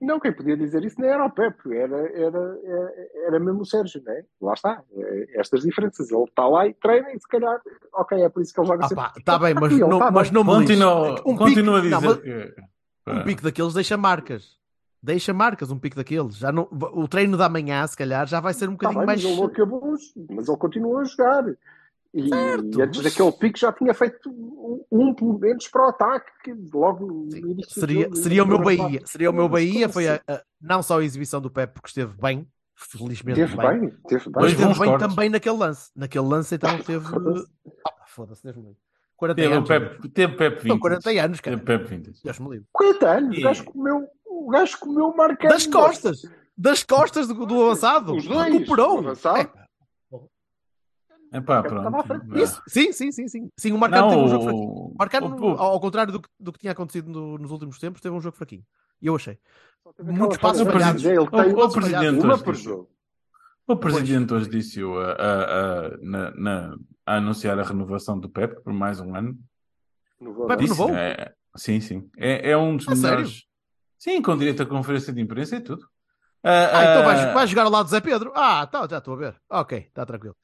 não, quem podia dizer isso nem era o Pepe, era, era, era, era mesmo o Sérgio, não é? Lá está, é, estas diferenças. Ele está lá e treina e se calhar, ok, é por isso que ele joga Ah sempre. está bem, mas não, tá mas bem. não me. Continua, Um continua pique- a não, dizer. mas que- Um pique daqueles deixa marcas. Deixa marcas, um pique daqueles. Já não, o treino da manhã, se calhar, já vai ser um Tá bocadinho bem, mais. mas ele não acabou, mas ele continua a jogar. E, Certo, e antes mas- daquele pico já tinha feito um, pelo menos para o ataque, que logo no início do Seria, jogo, seria o meu Bahia. parte. Seria o meu Mas Bahia. Foi a, assim? a- não só a exibição do Pepe, porque esteve bem, felizmente Teve bem, bem, teve mas bem. Esteve bons bem cortes. também naquele lance. Naquele lance, então teve. Foda-se. Ah, Foda-se, Deus me livre. 40 Teve o anos. Pepe, teve Pepe São 20. 40 anos, cara. Teve Pepe 20. Deus me livre. 40 anos, E- o gajo comeu, o gajo comeu marcando. Das costas! Das costas do, do avançado! Os dois, Recuperou! o avançado. É. É pá, pronto. É. Isso, sim, sim, sim, sim. Sim, o Marcano teve um jogo fraquinho. o, O Marcano, o- o- ao, contrário do que, do que tinha acontecido no- nos últimos tempos, teve um jogo fraquinho. E eu achei. Muitos passos falhados. de- Ele O- tem o uma, presidente uma por jogo. O presidente hoje disse a, a, a, na, na- a anunciar a renovação do Pep por mais um ano. Disse, renovou? é, sim, sim. É, é um dos A melhores. Sim, com direito à conferência de imprensa e tudo. Ah, Ah, então ah, vais, vais jogar ao lado do Zé Pedro? Ah, tá, já estou a ver. Ok, está tranquilo.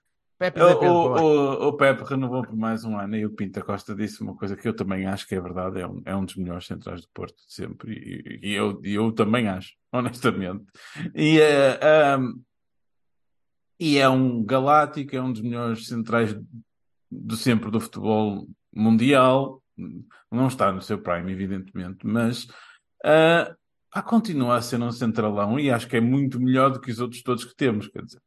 Pepe O, Pedro. o, o, Pepe renovou por mais um ano e o Pinta Costa disse uma coisa que eu também acho que é verdade, é um, é um dos melhores centrais do Porto de sempre, e, e eu, e eu também acho, honestamente. E, eh, ahm, e é um galáctico, é um dos melhores centrais de sempre do futebol mundial. Não está no seu prime, evidentemente, mas pá, continua a ser um centralão e acho que é muito melhor do que os outros todos que temos, quer dizer.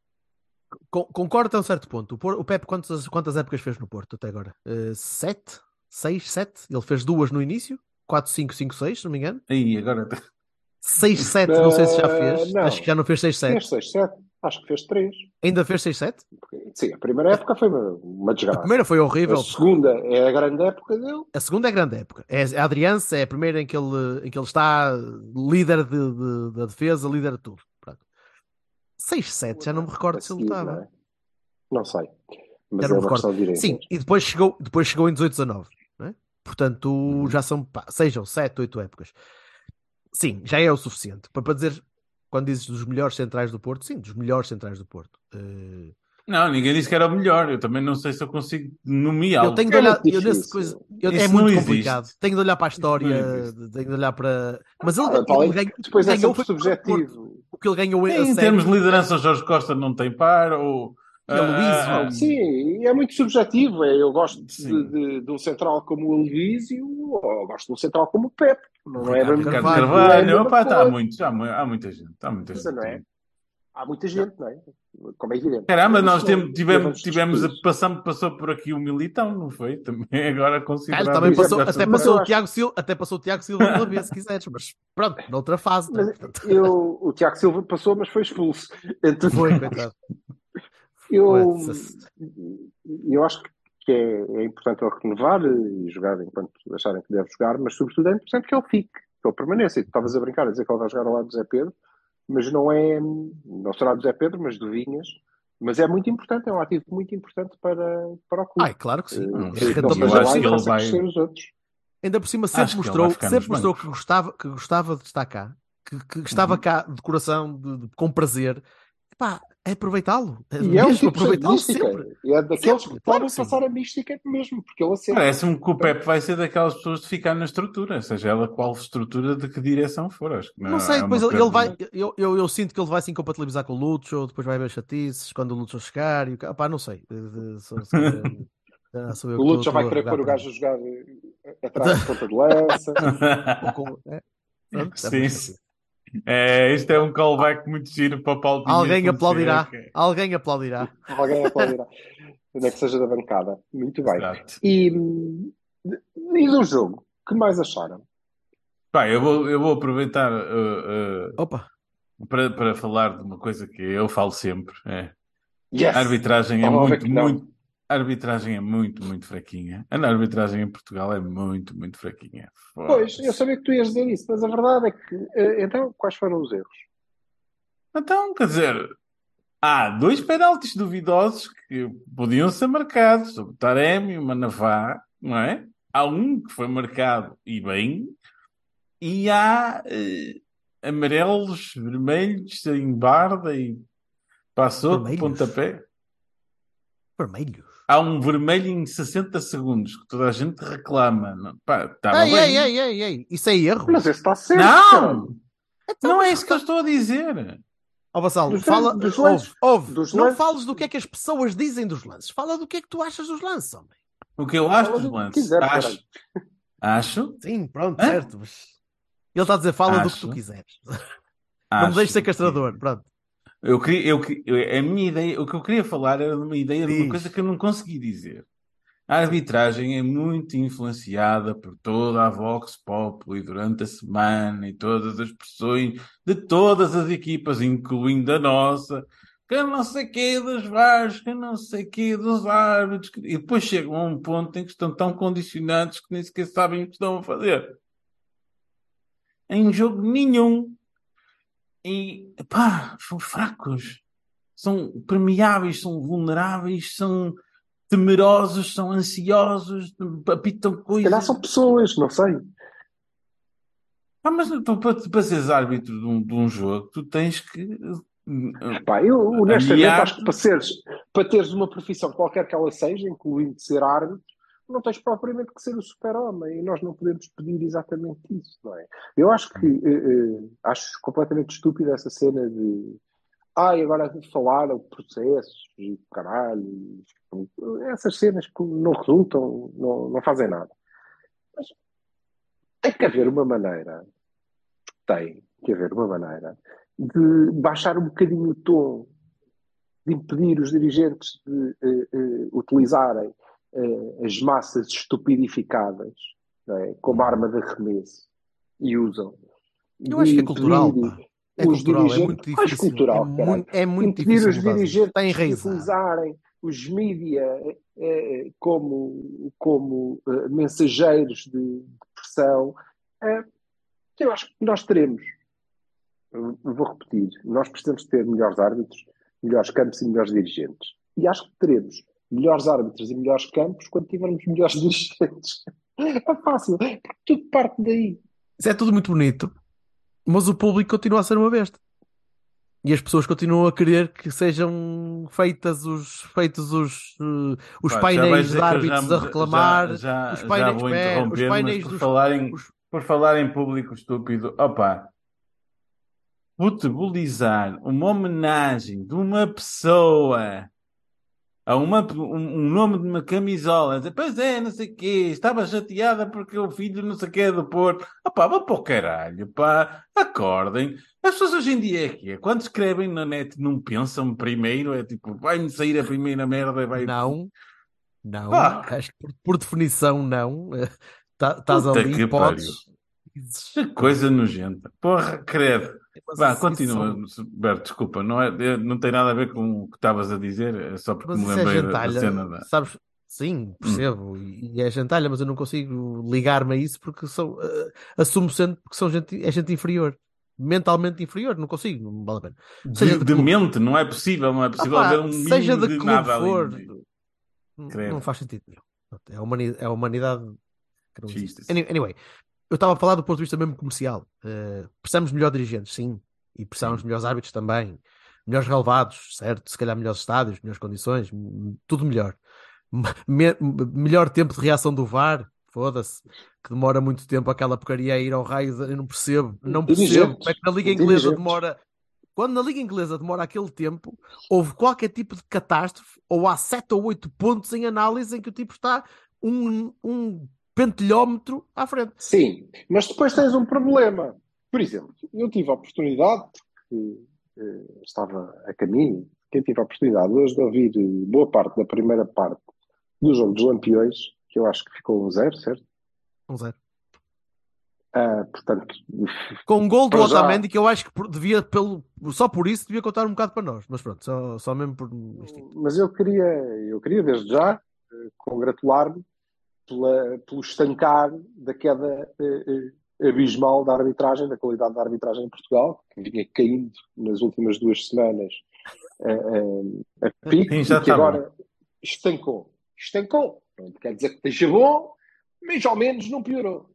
Con- Concordo até um certo ponto. O, Pepe, quantas, quantas épocas fez no Porto até agora? Eh, sete? Seis? Sete? Ele fez duas no início? Quatro, cinco, cinco, seis, se não me engano. Aí, agora Seis, sete, não sei se já fez. Eh, não. Acho que já não fez seis, sete. Fez 6, 7. Acho que fez 3. Ainda fez seis, sete? Sim, a primeira época foi uma, uma A desgraça. primeira foi horrível. A segunda é a grande época dele. A segunda é grande época. É a Adriança, é a primeira em que ele, em que ele está líder de, de- da defesa, líder de tudo. Pronto. 6-7, já não me recordo A se ele seguir, estava. não é? Não sei. Mas Já é não me uma recordo. Sim, e depois chegou, depois chegou em 18-19. não é? Portanto, Uhum. já são, pá, sejam 7, 8 épocas. Sim, já é o suficiente. Para, para dizer, quando dizes dos melhores centrais do Porto, sim, dos melhores centrais do Porto. Eh, Não, ninguém disse que era o melhor. Eu também não sei se eu consigo nomeá-lo. eu tenho de É olhar, muito eu difícil. coisa, eu- é muito existe. complicado. Tenho de olhar para a história, tenho de olhar para. Mas ele, Ah, ele ganhou, Depois é ganhou sempre foi subjetivo. O que ele ganhou a Em termos de liderança, Jorge Costa não tem par. Ou, a Luísio. ah, Sim, e é muito subjetivo. É, Eu gosto de, Sim. de- de um central como o Elvísio, ou eu gosto de um central como o Pepe. Não é Ricardo Carvalho. é Carvalho. Opa, tá, há, muitos, há, há muita gente. Há muita gente. não é? Há muita gente, não é? Como é evidente. Caramba, Mas nós tivemos, tivemos a, discutir. passamos, passou por aqui o Militão, não foi? Também agora considerado. também passou, até passou o Tiago Silva, até passou o Tiago Silva uma vez, se quiseres, mas pronto, noutra fase. né? Eu, o Tiago Silva passou, mas foi expulso. Então, Foi, coitado. eu, eu acho que é, é importante ele renovar e jogar enquanto acharem que deve jogar, mas sobretudo é importante que ele fique, que ele permaneça. E tu estavas a brincar a dizer que ele vai jogar ao lado do Zé Pedro, mas não é, não será do Zé Pedro, mas do Vinhas. Mas é muito importante, é um ativo muito importante para, para o clube. Ai, claro que sim. Eh, que acho que ele vai- os outros. Ainda por cima Acho sempre que ele mostrou, ficar sempre mostrou bancos. que gostava, que gostava de estar cá, que, que estava Uhum. cá de coração, de- de- com prazer. Epá, é aproveitá-lo. É E é um tipo aproveitá-lo sempre. E é daqueles Sempre, que claro podem passar a mística mesmo, porque ele acerta. Parece-me que o Pepe vai ser daquelas pessoas de ficar na estrutura, seja ela qual estrutura de que direção for. Acho que Não é sei, depois ele, coisa- ele vai. Eu, eu, eu sinto que ele vai se incompatibilizar com o Lucho, depois vai haver chatices quando o Lucho chegar. E, pá, não sei. Sou- sou- sou eu O estou- já vai querer pôr o para gajo a jogar eh, atrás de ponta de lança. ele. Com- é, pronto, é Sim, assim. É, isto é um callback muito giro para o Paulo Pinheiro Alguém aplaudirá. Alguém aplaudirá. Alguém aplaudirá. Onde é que seja da bancada. Muito bem. Exato. E, e do jogo, que mais acharam? Pá, eu vou, eu vou aproveitar uh, uh, Opa, para, para falar de uma coisa que eu falo sempre. É. Yes! A arbitragem é muito, muito. A arbitragem é muito, muito fraquinha. A arbitragem em Portugal é muito, muito fraquinha. Pois, eu sabia que tu ias dizer isso, mas a verdade é que. eh, Então, quais foram os erros? Então, quer dizer, há dois penaltis duvidosos que podiam ser marcados sobre Taremi e Manavá, não é? Há um que foi marcado e bem, e há eh, amarelos, vermelhos em barda e passou de pontapé. vermelhos. Há um vermelho em 60 segundos que toda a gente reclama. Pá, estava Ei, bem. ei, ei, ei, ei. Isso é erro. Mas esse está certo. Não! Não é isso que eu estou a dizer. Ó Vassalo, Dos fala, dos ouve, lances- ouve. dos não lances- fales do que é que as pessoas dizem dos lances. Fala do que é que tu achas dos lances, homem. O que eu acho Fala dos do que lances. quiser, acho, caralho. acho, Sim, pronto, Hã? certo. Mas... Ele está a dizer, fala do que Acho. tu quiseres. não me acho deixes ser castrador. Pronto. Eu queria, eu, que- eu- a minha ideia, o que eu queria falar era de uma ideia de uma Diz. coisa que eu não consegui dizer. A arbitragem é muito influenciada por toda a Vox Populi durante a semana e todas as pressões de todas as equipas, incluindo a nossa, que não sei quê dos VARs, que não sei quê dos árbitros. que- E depois chegam a um ponto em que estão tão condicionados que nem sequer sabem o que estão a fazer. Em jogo nenhum. E, pá, são fracos. São permeáveis, são vulneráveis, são temerosos, são ansiosos, apitam coisas. calhar são pessoas, não sei. Ah, mas então, para, para seres árbitro de um, de um jogo, tu tens que. eh, Pá, eu honestamente acho que para, seres, para teres uma profissão qualquer que ela seja, incluindo ser árbitro, não tens propriamente que ser o super-homem e nós não podemos pedir exatamente isso, não é? Eu acho que eh, eh, acho completamente estúpida essa cena de ai, agora de falar de processos e caralho, essas cenas que não resultam, não, não fazem nada. Mas tem que haver uma maneira, tem que haver uma maneira de baixar um bocadinho o tom, de impedir os dirigentes de eh, utilizarem as massas estupidificadas é, como arma de arremesso e usam. Eu acho que é cultural, impedir. É os cultural, é muito difícil. cultural, é, muito, é muito difícil os dirigentes Está enraizado. utilizarem os mídia eh, como, como eh, mensageiros de, de pressão, eh, eu acho que nós teremos, vou repetir, nós precisamos ter melhores árbitros, melhores campos e melhores dirigentes. E acho que teremos melhores árbitros e melhores campos quando tivermos melhores dirigentes. É fácil, porque tudo parte daí. Isso é tudo muito bonito, mas o público continua a ser uma besta. E as pessoas continuam a querer que sejam feitas os, feitos os, eh, os Pá, já painéis de árbitros já- a reclamar, Já, já, os já painéis, vou espera, interromper, os painéis mas por dos falar, em, os- por falar em público estúpido, opa, futebolizar uma homenagem de uma pessoa a uma, um, um nome de uma camisola, dizer, pois é, não sei o quê, estava chateada porque o filho não sei o quê é do Porto. Opá, vá para o caralho, pá, acordem. As pessoas hoje em dia é que é, quando escrevem na net não pensam primeiro, é tipo, vai-me sair a primeira merda, vai... Não, não, Pá. acho que por, por definição não. Tá- Estás Puta ali, que podes. Que coisa nojenta. Porra, credo. Vá, continua, Berto, desculpa, não, é, é- não tem nada a ver com o que estavas a dizer, é só porque Mas me é lembrei da- da, cena da. sabes? Sim, percebo, e e é gentalha, mas eu não consigo ligar-me a isso porque sou, eh, assumo sempre que são gente, é gente inferior, mentalmente inferior, não consigo, não vale a pena. Seja De, de de mente, não é possível, não é possível Ah haver um seja mínimo de de que nada for, ali. não- Credo. não faz sentido nenhum. É a humanidade, é a humanidade que não existe. Anyway, eu estava a falar do ponto de vista mesmo comercial. Eh, precisamos de melhores dirigentes, sim, e precisamos de melhores árbitros também, melhores relevados, certo? Se calhar melhores estádios, melhores condições, tudo melhor. Me- melhor tempo de reação do VAR, foda-se, que demora muito tempo aquela porcaria a ir ao raio, eu não percebo, não percebo como é que na Liga Inglesa demora. Quando na Liga Inglesa demora aquele tempo, houve qualquer tipo de catástrofe, ou há sete ou oito pontos em análise em que o tipo está um, um pentelhómetro à frente. Sim, mas depois tens um problema. Por exemplo, eu tive a oportunidade, porque eh, estava a caminho, quem tive a oportunidade hoje de ouvir eh, boa parte da primeira parte do jogo dos Lampiões, que eu acho que ficou um zero, certo? Um zero. Ah, portanto, Com um gol do Para já- Otamendi que eu acho que devia, pelo, só por isso, devia contar um bocado para nós. Mas pronto, só, só mesmo por instinto. mas eu queria, eu queria desde já eh, congratular-me pela- pelo estancar da queda eh, eh, abismal da arbitragem, da qualidade da arbitragem em Portugal, que vinha caindo nas últimas duas semanas eh, eh, a pico, Sim, e que agora estancou. Estancou. Não quer dizer que esteja bom, mas ao menos não piorou.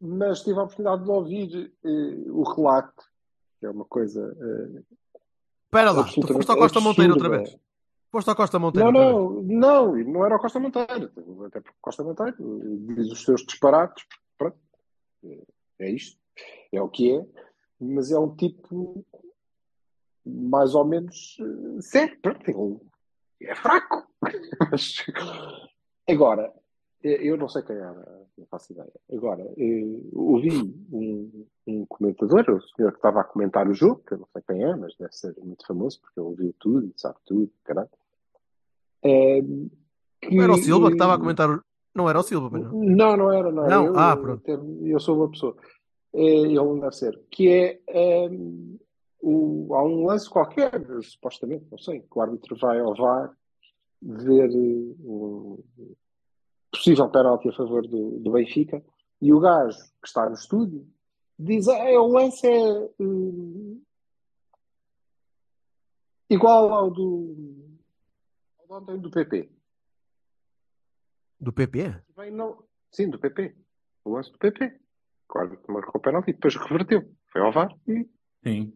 Mas tive a oportunidade de ouvir o relato, que é uma coisa eh, Espera lá, tu foste ao Costa Monteiro outra absurda. vez. Foste ao Costa Monteiro Não, não, não, não era o Costa Monteiro, até porque Costa Monteiro diz os seus disparates, pronto, é isto, é o que é, mas é um tipo mais ou menos eh, sério, pronto, é fraco. Mas, agora, eh, eu não sei quem era, não faço ideia. Agora, eh, ouvi um, um comentador, o senhor que estava a comentar o jogo, que eu não sei quem é, mas deve ser muito famoso, porque ele ouviu tudo e sabe tudo, caralho. Eh, que- Não era o Silva que estava a comentar. o- Não era o Silva, pois não. não, não era, não era. Não? Eu, Ah, pronto. Eu, sou uma pessoa. É, ele não deve ser. Que é ehm, o- há um lance qualquer, supostamente, não sei, que o árbitro vai ao VAR ver eh, um possível penalti a favor do, do Benfica e o gajo que está no estúdio diz: ah, o lance é eh, igual ao do, ontem do PP. Do PP? Bem, não, sim, do PP. O lance do PP. O árbitro marcou o penalti e depois reverteu. Foi ao VAR e Sim.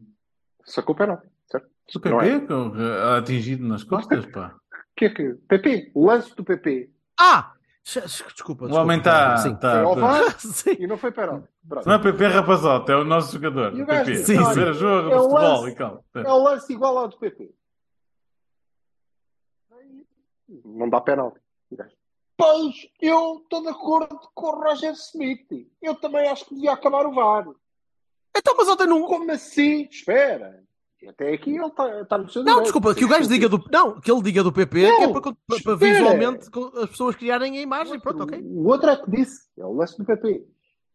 sacou o penalti. Certo? O Não é? PP com- eh, atingido nas costas, pá. que é que. PP, o lance do PP Ah! Ch- Desculpa, O homem desculpa. está. Sim. Tá, e não foi penalti. Não é PP Rapazote, é o nosso jogador. PP. Sim, sim. jogo É de o futebol lance. e. É o lance igual ao do PP. Não dá penalti. Pois, eu estou de acordo com o Roger Smith. Eu também acho que devia acabar o VAR. Então, mas ontem não. Como assim? Espera. Até aqui ele está tá no seu Não, direito. desculpa, que o gajo diga do. Não, que ele diga do PP, que é Não, para, para- para espera. visualmente as pessoas criarem a imagem. Pronto, ok. O outro é que disse, é o lance do PP.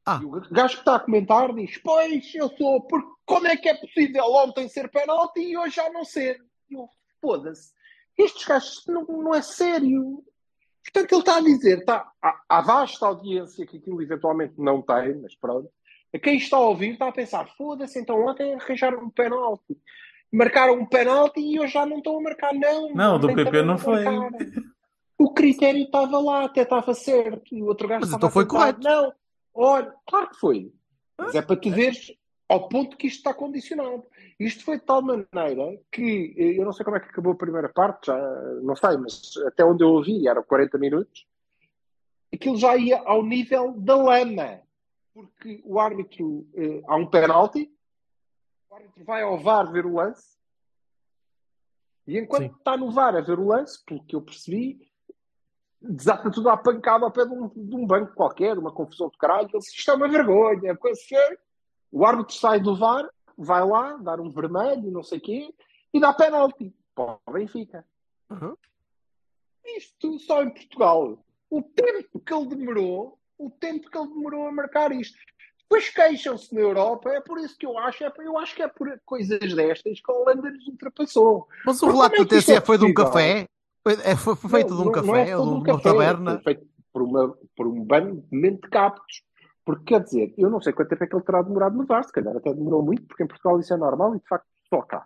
Ah. E o gajo que está a comentar diz: Pois, eu sou, porque como é que é possível ontem ser penalti e hoje já não ser? E Eu, foda-se, estes gajos não, não é sério. Portanto, ele está a dizer: está, há, há vasta audiência que aquilo eventualmente não tem, mas pronto. A quem está a ouvir está a pensar: foda-se, então ontem arranjaram um penalti. Marcaram um penalti e hoje já não estão a marcar, não. Não, o do PP não foi. O critério estava lá, até estava certo. E o outro gajo Mas estava então foi correto. Não, olha, claro que foi. Mas é para tu veres ao ponto que isto está condicionado. Isto foi de tal maneira que eh, eu não sei como é que acabou a primeira parte, já não sei, mas até onde eu ouvi, eram 40 minutos, aquilo já ia ao nível da lama. Porque o árbitro, eh, há um penalti, o árbitro vai ao VAR ver o lance, e enquanto Sim. está no VAR a ver o lance, pelo que eu percebi, desata tudo à pancada ao pé de um, de um banco qualquer, uma confusão de caralho. Ele diz, isto é uma vergonha. Coisa que... O árbitro sai do VAR, vai lá, dar um vermelho, não sei o quê, e dá penalti para o Benfica. Uhum. Isto só em Portugal. O tempo que ele demorou, o tempo que ele demorou a marcar isto. Depois queixam-se na Europa, é por isso que eu acho, é, eu acho que é por coisas destas que a Holanda nos ultrapassou. Mas o relato é do isto é foi de um café? Foi, é, foi- feito Não, de um não- café não é de um uma café, taberna? Foi feito por, uma, por um bando de mentecaptos. Porque quer dizer, eu não sei quanto tempo é que ele terá demorado no VAR, se calhar até demorou muito, porque em Portugal isso é normal e de facto só cá.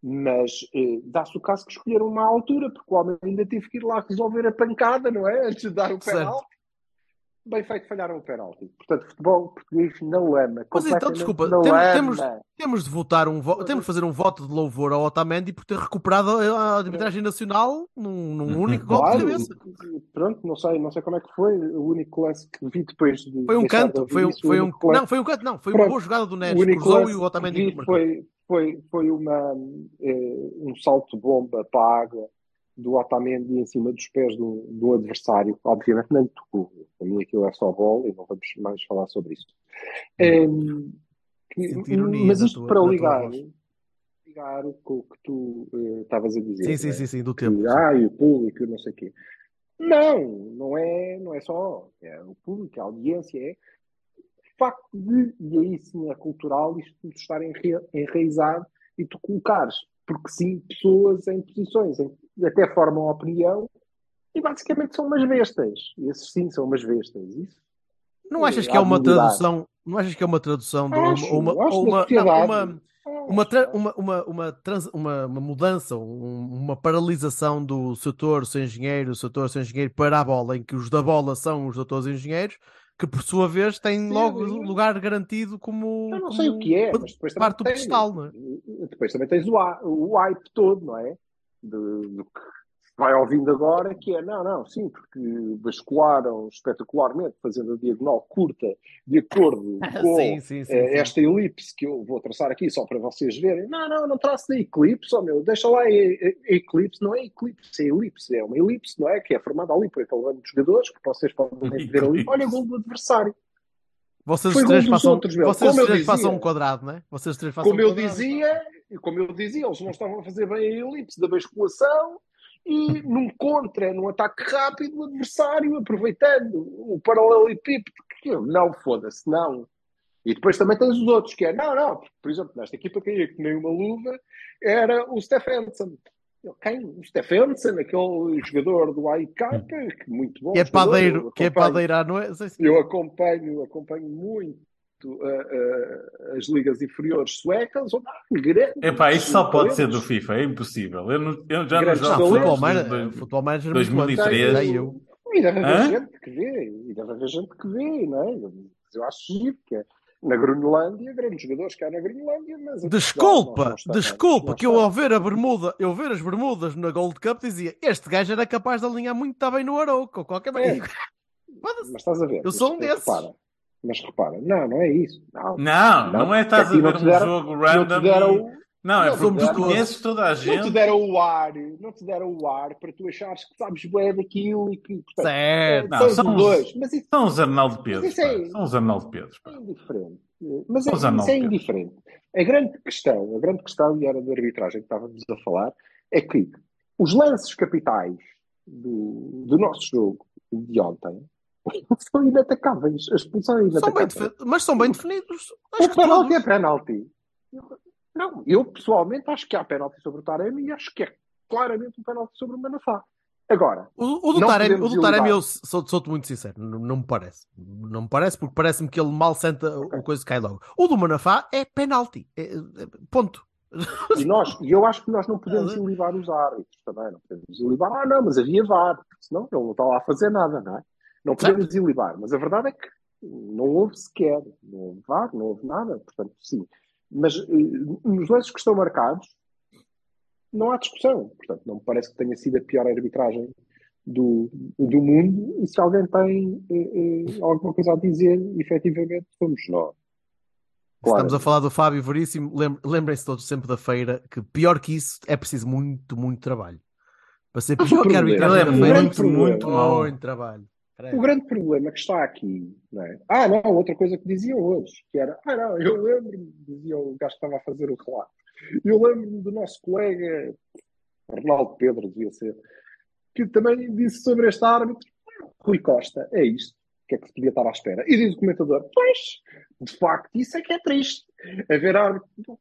Mas eh, dá-se o caso que escolheram uma altura, porque o homem ainda teve que ir lá resolver a pancada, não é? Antes de dar o penalti. Bem feito, falharam o penalti. Portanto, futebol português na lama. Mas então, desculpa, temos- lama. temos- Temos de votar um vo- temos de fazer um voto de louvor ao Otamendi por ter recuperado a arbitragem nacional num, num único golpe de Claro, cabeça. pronto, não sei, não sei como é que foi. O único lance que vi depois de Foi um de canto, foi um, isso, foi um, lance- não, foi um canto, não, foi uma Pronto. boa jogada do O Neres, único cruzou lance e o Otamendi foi, foi, foi uma, eh, um salto bomba para a água do Otamendi em cima dos pés do, do adversário. Obviamente não tocou. Para mim aquilo é só bola e não vamos mais falar sobre isso. Ironia mas isto tua- para ligar, ligar com o que tu eh, estavas a dizer. Sim, sim, é? sim, sim, do que, tempo. ah, e o público, e não sei o quê. Não, não é, não é só. É o público, a audiência, é o facto de, e aí sim é cultural, isto tudo estar enra- enraizado e tu colocares, porque sim, pessoas em posições em até formam opinião e basicamente são umas bestas. Esses sim são umas bestas. Isso Não achas que é uma tradução, não achas que é uma tradução de uma, uma, uma, não, uma, uma, uma, uma, uma, trans- uma, uma mudança, um- uma paralisação do setor sem engenheiro, setor sem engenheiro para a bola, em que os da bola são os doutores engenheiros, que por sua vez Sim, logo sim. lugar garantido como, Eu não sei o que é, mas depois também parte do pedestal, não é? depois também tens o, o hype todo, não é? Do, do vai ouvindo agora, que é, não, não, sim, porque bascularam espetacularmente, fazendo a diagonal curta, de acordo com sim, sim, sim, eh, sim. esta elipse que eu vou traçar aqui só para vocês verem. Não, não, não traço da eclipse, oh meu, deixa lá a, a- a eclipse, não é eclipse, é elipse, é uma elipse, não é? Que é formada ali por aquele bando de jogadores, que vocês podem ver ali. Olha o gol do adversário. Vocês Foi os três façam, outros, meu. vocês Como três dizia. um quadrado, não é? Vocês três façam Como um eu quadrado. dizia, como eu dizia, eles não estavam a fazer bem a elipse da basculação e num contra, num ataque rápido, o adversário aproveitando o paralelepípedo, não foda-se, não. E depois também tens os outros, que é, não, não, por exemplo, nesta equipa que ia que nem uma luva, era o Stephenson. Quem? O Stephenson, aquele jogador do AIK, que muito bom. Que é jogador, padeiro, que é é? Sei se- Eu acompanho, acompanho muito ah, as ligas inferiores suecas, onde há grandes Epá, isso só pode ser do. FIFA, é impossível. Eu, não- eu já Grandes não Não, talentos. futebol manager, dois- futebol manager muito 2003. antes, já eu. E deve haver Hã? gente que vê, e deve haver gente que vê, não é? Mas eu acho giro que é. Na Grunlândia, grandes jogadores que há na Grunlândia, mas Desculpa, não estamos, desculpa, não que eu ao ver a bermuda, eu ver as bermudas na Gold Cup dizia, este gajo era capaz de alinhar muito bem no Arouca, ou qualquer É. maneira. Foda-se. Mas estás a ver. Eu sou um mas, desses. Repara, mas repara, não, não é isso. Não, Não, não, é estás a não ver um deram- jogo não random. deram, e- Não, é não porque tu conheces toda a não te gente. deram o ar, não te deram o ar para tu achares que sabes bem daquilo e que. Portanto, Certo. Não, tens são dois. Mas isso São os Arnaldo Pedros. isso é-. São os Arnaldo Pedros. pá. é indiferente. Mas é, isso é indiferente. A grande questão, a grande questão, e era da arbitragem que estávamos a falar, é que os lances capitais do, do nosso jogo de ontem são inatacáveis. A expulsão é São bem inatacável. defe- Mas são bem definidos. Acho O penalti todos. é penalti. Não, eu pessoalmente acho que há penalti sobre o Taremi e acho que é claramente um penalti sobre o Manafá. Agora, O, o do Taremi, o do Taremi eu sou- sou-te muito sincero, não, não me parece. Não me parece, porque parece-me que ele mal senta o coisa que cai logo. O do Manafá é penalti. É- é- ponto. e, nós, e eu acho que nós não podemos ilibar os árbitros também. Não podemos ilibar, ah, não, mas havia VAR, senão ele não está lá a fazer nada, não é? Não podemos ilibar, mas a verdade é que não houve sequer, não houve VAR, não houve nada, portanto, sim. Mas eh, nos lances que estão marcados, não há discussão. Portanto, não me parece que tenha sido a pior arbitragem do, do mundo. E se alguém tem eh, eh, alguma coisa a dizer, efetivamente, somos nós. Claro. Estamos a falar do Fábio Veríssimo. Lem- Lembrem-se todos sempre da feira que pior que isso é preciso muito, muito trabalho. Para ser pior que a arbitragem é muito, preciso muito mau. Muito trabalho. O grande problema que está aqui, não é? Ah, não, outra coisa que diziam hoje, que era, ah, não, eu lembro-me, dizia o gajo que estava a fazer o relato, eu lembro-me do nosso colega, Ronaldo Pedro, devia ser, que também disse sobre este árbitro, Rui Costa, é isto, o que é que se podia estar à espera? E diz o comentador, pois, de facto, isso é que é triste, haver árbitro. Então,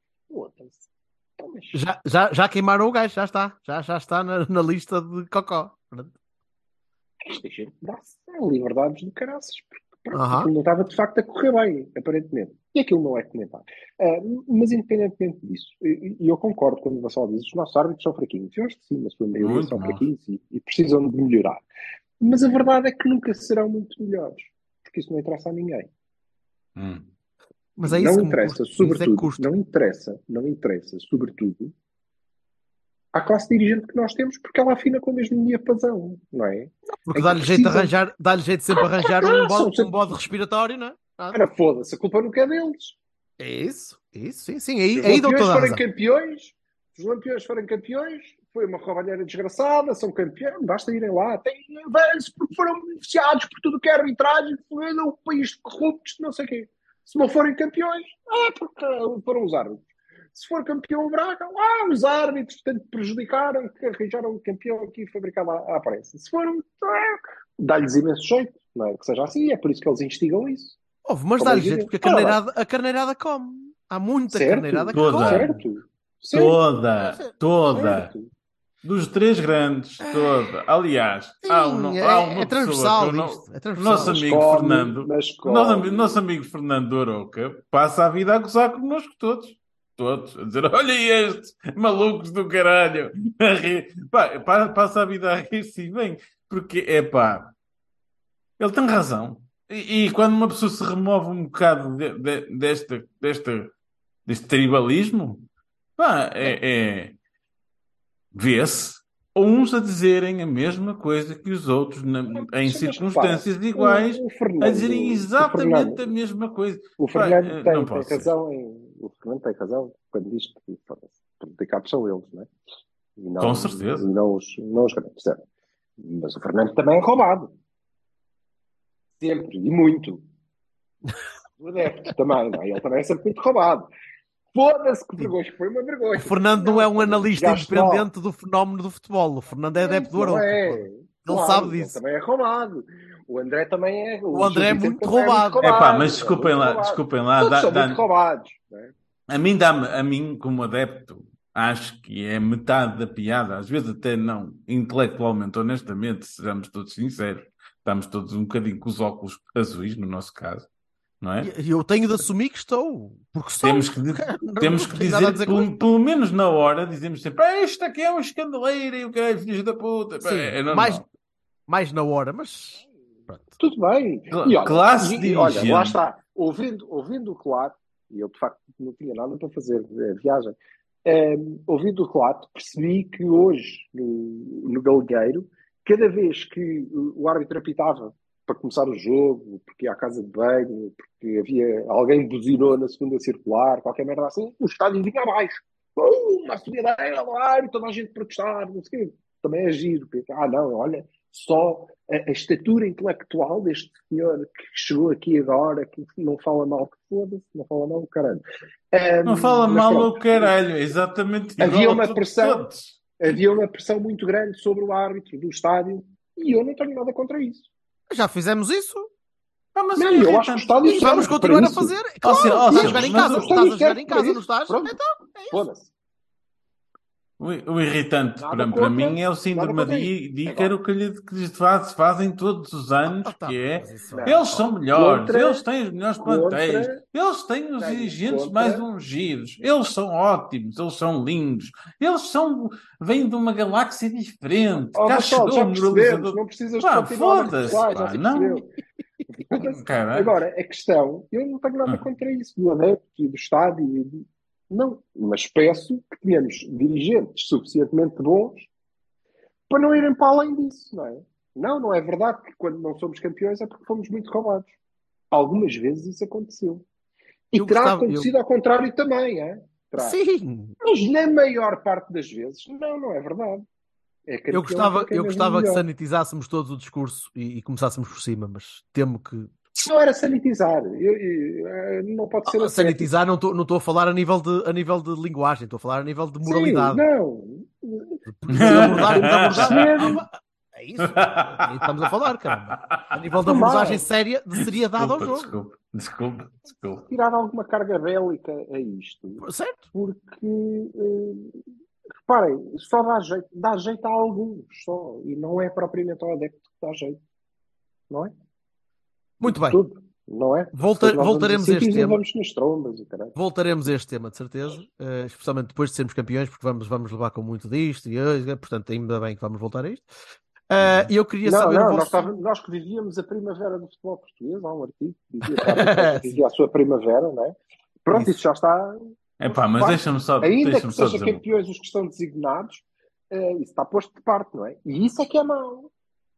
mas- Já, já, já queimaram o gajo, já está. Já, já está na, na lista de cocó. Esta gente dá-se liberdades do caraças, porque pronto, Aham. aquilo não estava de facto a correr bem, aparentemente. E aquilo não é comentário. Ah, mas independentemente disso, e eu concordo quando o Vassal diz os nossos árbitros são fraquinhos. Eu acho que sim, na sua maioria Muito são maus. fraquinhos e, e precisam de melhorar. Mas a verdade é que nunca serão muito melhores, porque isso não interessa a ninguém. Hum. Mas é isso não interessa, é sobretudo, custa. não interessa, não interessa, sobretudo, à classe dirigente que nós temos, porque ela afina com o mesmo diapasão, não é? Porque é dá-lhe jeito de arranjar, dá-lhe jeito de sempre arranjar Ah, um bode, sempre- um bode respiratório, não é? Ah, Ora, foda-se, a culpa nunca é deles. É isso, é isso, sim, sim. Aí, aí dou toda a forem campeões, se os lampiões forem campeões, foi uma roubalheira desgraçada, são campeões, basta irem lá, têm velhos porque foram beneficiados por tudo que é arbitragem, foi um país de corruptos, não sei o quê. Se não forem campeões, ah, porque foram os árbitros. Se for campeão o Braga, ah, os árbitros tanto prejudicaram que arranjaram um campeão aqui fabricado à, à pressa. Se foram, ah, dá-lhes imenso jeito, não é? Que seja assim, é por isso que eles instigam isso. Houve, mas dá-lhe é jeito, que- porque a carneirada, a carneirada come. Há muita Certo, carneirada que toda. come. Certo? Certo. Toda, toda. certo. Dos três grandes, toda. Aliás, há, um, Sim, há é, uma é transversal pessoa isto. É o transversal. nosso amigo come, Fernando, o nosso, nosso amigo Fernando Oroca passa a vida a gozar connosco todos. Todos. A dizer, olha estes malucos do caralho. A rir. Pá, pa- passa a vida a rir-se bem. Porque, é pá, ele tem razão. E, e quando uma pessoa se remove um bocado de- de- desta, desta, deste tribalismo, pá, é, é- vê-se uns a dizerem a mesma coisa que os outros na- em Mas circunstâncias iguais, o- o Fernando- a dizerem exatamente Fernando- a mesma coisa. O Fernando eh, tem, tem razão em. O Fernando tem razão quando diz que foda-se, prejudicados são eles, não é? Não, Com certeza. E não os, não os grandes, certo? Mas o Fernando também é roubado. Sempre, e muito. O adepto também, não é? Ele também é sempre muito roubado. Foda-se que vergonha, foi uma vergonha. O Fernando não é um analista independente do fenómeno do futebol. O Fernando é adepto do Arouca. é. Ele Claro, sabe ele disso. também é roubado. O André também é. O André é Gil Vicente muito roubado. É pá, mas desculpem muito lá, roubado. desculpem lá. Todos dá- são dá- muito roubados. não é? A mim dá-me, a mim como adepto, acho que é metade da piada, às vezes até não, intelectualmente, honestamente, sejamos todos sinceros, estamos todos um bocadinho com os óculos azuis, no nosso caso, não é? E eu tenho de assumir que estou. Porque sou. Temos que, temos que dizer, com pelo, pelo menos na hora, dizemos sempre, "Ah, isto aqui é um escandaleiro e o que é filhos da puta. Sim, é mais, mais na hora, mas. Pronto. Tudo bem. E olha, classe e- olha, lá está. Ouvindo, ouvindo o relato, e eu de facto não tinha nada para fazer a viagem, ehm, ouvindo o relato, percebi que hoje, no, no Galgueiro, cada vez que o árbitro apitava para começar o jogo, porque ia à casa de banho, porque havia alguém buzinou na segunda circular, qualquer merda assim, o estádio vinha abaixo. Uh, uma lá, e toda a gente protestar, não sei o quê. Também é giro. porque, Ah, não, olha, só a, a estatura intelectual deste senhor que chegou aqui agora, que não fala mal, que foda-se, não fala mal o caralho. Ehm, Não fala mal o caralho, é exatamente Havia uma pressão. todos. Havia uma pressão muito grande sobre o árbitro do estádio e eu não tenho nada contra isso. Já fizemos isso. Ah, mas Não, é eu acho que o irritante. estádio E vamos continuar a fazer. Claro, ó, estás a jogar em casa, estás a jogar em casa, não estás? Pronto. Então, é isso. O, irritante para, contra, para mim é o síndrome de isso. Dícaro que, lhe, que lhes faz- fazem todos os anos, Ah, tá, que é Não. eles são melhores, Contra- eles têm os melhores plantéis, contra- eles têm os dirigentes contra- mais ungidos, eles são ótimos, eles são lindos, eles são vêm de uma galáxia diferente. Oh, Cá chegou já percebemos, não precisas Pá, foda-se, pá, não. Agora, a questão, eu não tenho nada Ah. contra isso, do adepto e do estádio. e do- Não, mas peço que tenhamos dirigentes suficientemente bons para não irem para além disso, não é? Não, não é verdade que quando não somos campeões é porque fomos muito roubados. Algumas vezes isso aconteceu. E Eu terá gostava- acontecido ao contrário também, é? Terá. Sim. Mas na maior parte das vezes, não, não é verdade. É Eu gostava, é eu gostava que sanitizássemos todos o discurso e, e começássemos por cima, mas temo que. Não era sanitizar. Eu- eu- não pode ser Ah, ascético. sanitizar não estou não a falar a nível, de, a nível de linguagem, estou a falar a nível de Sim, moralidade. não. De abordar, de abordar- Perceber. É isso. É estamos a falar, caramba. A nível da abordagem séria de seriedade ao jogo. desculpa, desculpa, desculpa. Tirar alguma carga bélica a isto. Certo? Porque, eh, reparem, só dá jeito, dá jeito a alguns só. E não é propriamente ao adepto que dá jeito. Não é? Muito bem. Tudo, não é? Volta- Nós voltaremos a a este tema. Vamos nas trombas. Voltaremos a este tema, de certeza, eh, especialmente depois de sermos campeões, porque vamos, vamos levar com muito disto, e eh, portanto, ainda bem que vamos voltar a isto. E eu queria Não, saber não, nós, vosso. estávamos- nós que vivíamos a primavera do futebol português, há um artigo que dizia, que dizia a sua primavera, não é? Pronto, Isso. isso já está. É pá, mas deixa-me só, Ainda deixa-me que só sejam dizer. campeões os que estão designados, eh, isso está posto de parte, não é? E isso é que é mau.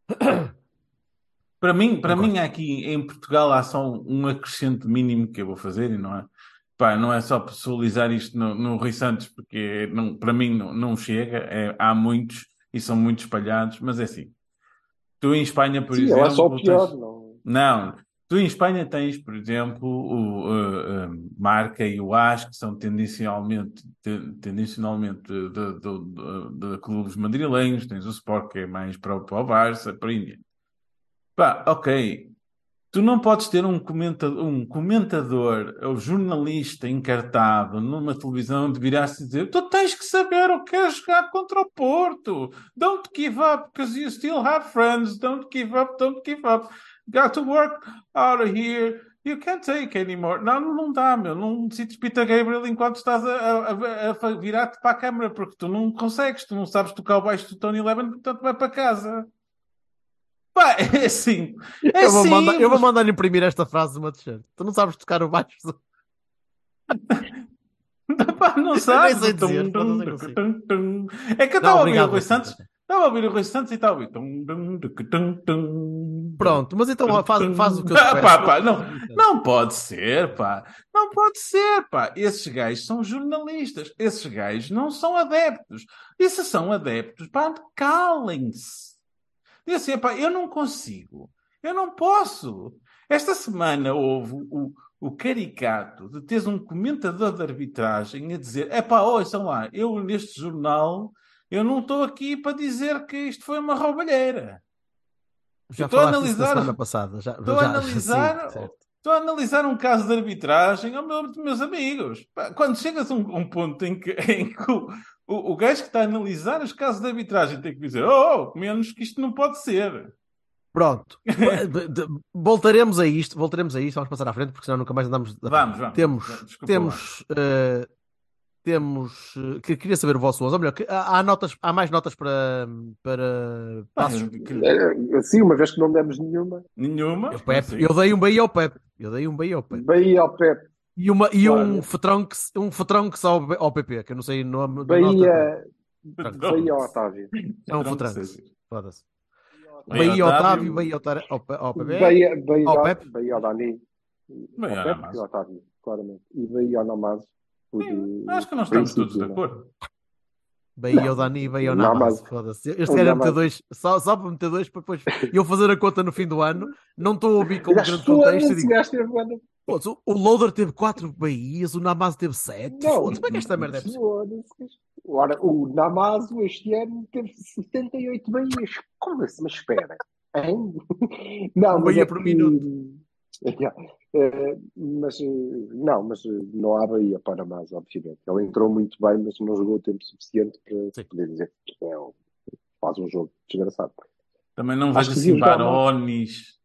Para mim, para mim aqui em Portugal há só um acrescente mínimo que eu vou fazer e não é, pá, não é só pessoalizar isto no, no Rui Santos porque não, para mim não, não chega, é- há muitos e são muito espalhados, mas é assim. Tu em Espanha, por Sim, exemplo, é só o pior. tens- Não... não, tu em Espanha tens, por exemplo, o uh, uh, Marca e o AS, que são tendencialmente, te- tendencialmente de, de, de- de- clubes madrilenhos, tens o Sport, que é mais para para o Barça, para a Índia. Pá, ok. Tu não podes ter um comentador, um comentador ou jornalista encartado numa televisão de virar-se dizer tu tens que saber o que é jogar contra o Porto. Don't give up, because you still have friends. Don't give up, don't give up. Got to work out of here. You can't take anymore. Não, não dá, meu. Não cites Peter Gabriel enquanto estás a- a- a virar-te para a câmara, porque tu não consegues, tu não sabes tocar o baixo do Tony Levin, portanto vai para casa. Pá, é assim. É Eu vou, mandar, eu vou mandar imprimir esta frase numa t-shirt. Tu não sabes tocar o baixo. Pá, não sabes. dizer, Tum, tum, tum. É que eu estava a ouvir o. Rui Santos. Estava a ouvir o Rui Santos e estava a ouvir. Pronto, mas então faz, faz o que eu Ah, pá, pá, não, não pode ser, pá. Não pode ser, pá. Esses gajos são jornalistas. Esses gajos não são adeptos. E se são adeptos, pá, calem-se. E assim, pá, eu não consigo. Eu não posso. Esta semana houve o, o caricato de teres um comentador de arbitragem a dizer: é pá, ouçam lá, eu neste jornal, eu não estou aqui para dizer que isto foi uma roubalheira. Já Estou a analisar- semana passada. Já, Estou a já- analisar- sim. Estou a analisar um caso de arbitragem, oh, meu- meus amigos. Quando chegas a um, um ponto em que, em que o, o, o gajo que está a analisar os casos de arbitragem tem que dizer: oh, oh, menos que isto não pode ser. Pronto. De- voltaremos a isto, voltaremos a isto, vamos passar à frente, porque senão nunca mais andamos. da Vamos, vamos. Temos, Desculpa temos, eh, temos, eh, que queria saber o vosso 11, ou melhor, que há, notas, há mais notas para, para passos. É, Sim, uma vez que não demos nenhuma, Nenhuma. Eu, Pepe, eu dei um Bahia ao Pepe. Eu dei um Bahia ao Pepe. Bahia ao Pep, E, uma, e Claro. um Fetronx um Fetronx ao, B- ao PP, que eu não sei o nome. do nosso Bahia. Bahia ao Otávio. É um sei. Foda-se. Bahia ao Otávio. Otávio, Bahia ao Tar- ao ao PP. Bahia, Ao ao- Pep. Bahia ao ao ao e ao Otávio, claramente. E Bahia ao eh, Acho que nós estamos todos de né? acordo. Bahia ao Dani e Bahia ao mas- Foda-se. Este mas- meter dois, só, só para meter dois para depois eu fazer a conta no fim do ano. Não estou a ouvir com um grande contexto. "Pô, o- o Loader teve 4 Bahias, o Namazo teve 7. Não. Como é que esta merda é possível? Ora, o Namazo este ano teve 78 Bahias. Como assim? Mas espera. Hein? Não, Um mas Bahia é por que- minuto. Eh, mas eh, não, mas eh, não há Bahia para mais, obviamente. Ele entrou muito bem, mas não jogou o tempo suficiente para Sim. poder dizer que é faz um jogo desgraçado. Também não vejo assim Barones.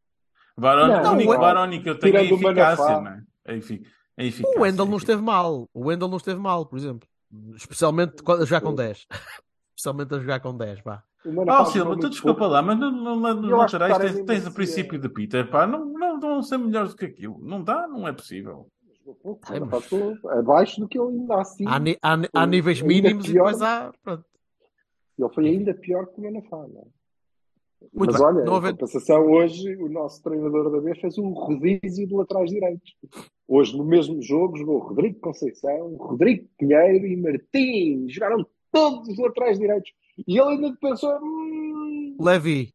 Baroni, Não, o único Baroni que eu tenho é eficácia, não é? Efi a eficácia. O Wendel não esteve mal. O Wendel não esteve mal, por exemplo. Especialmente a jogar com 10. Especialmente a jogar com 10, vá. Manafá Silva, tu desculpa pouco. lá, mas no, no, no, nos laterais tens, tens o princípio de Peter, pá, não, não vão ser melhores do que aquilo. Não dá, não é possível. Jogou abaixo do que ele ainda assim. Há, há, há níveis mínimos e pior. depois há. Pronto. Ele foi ainda pior que o Manafá, não é? Muito Mas bem, olha, não em havendo- compensação, hoje o nosso treinador da B fez um rodízio de laterais direitos. Hoje, no mesmo jogo, jogou Rodrigo Conceição, Rodrigo Pinheiro e Martins. Jogaram todos os laterais direitos. E ele ainda pensou: hum, Levi,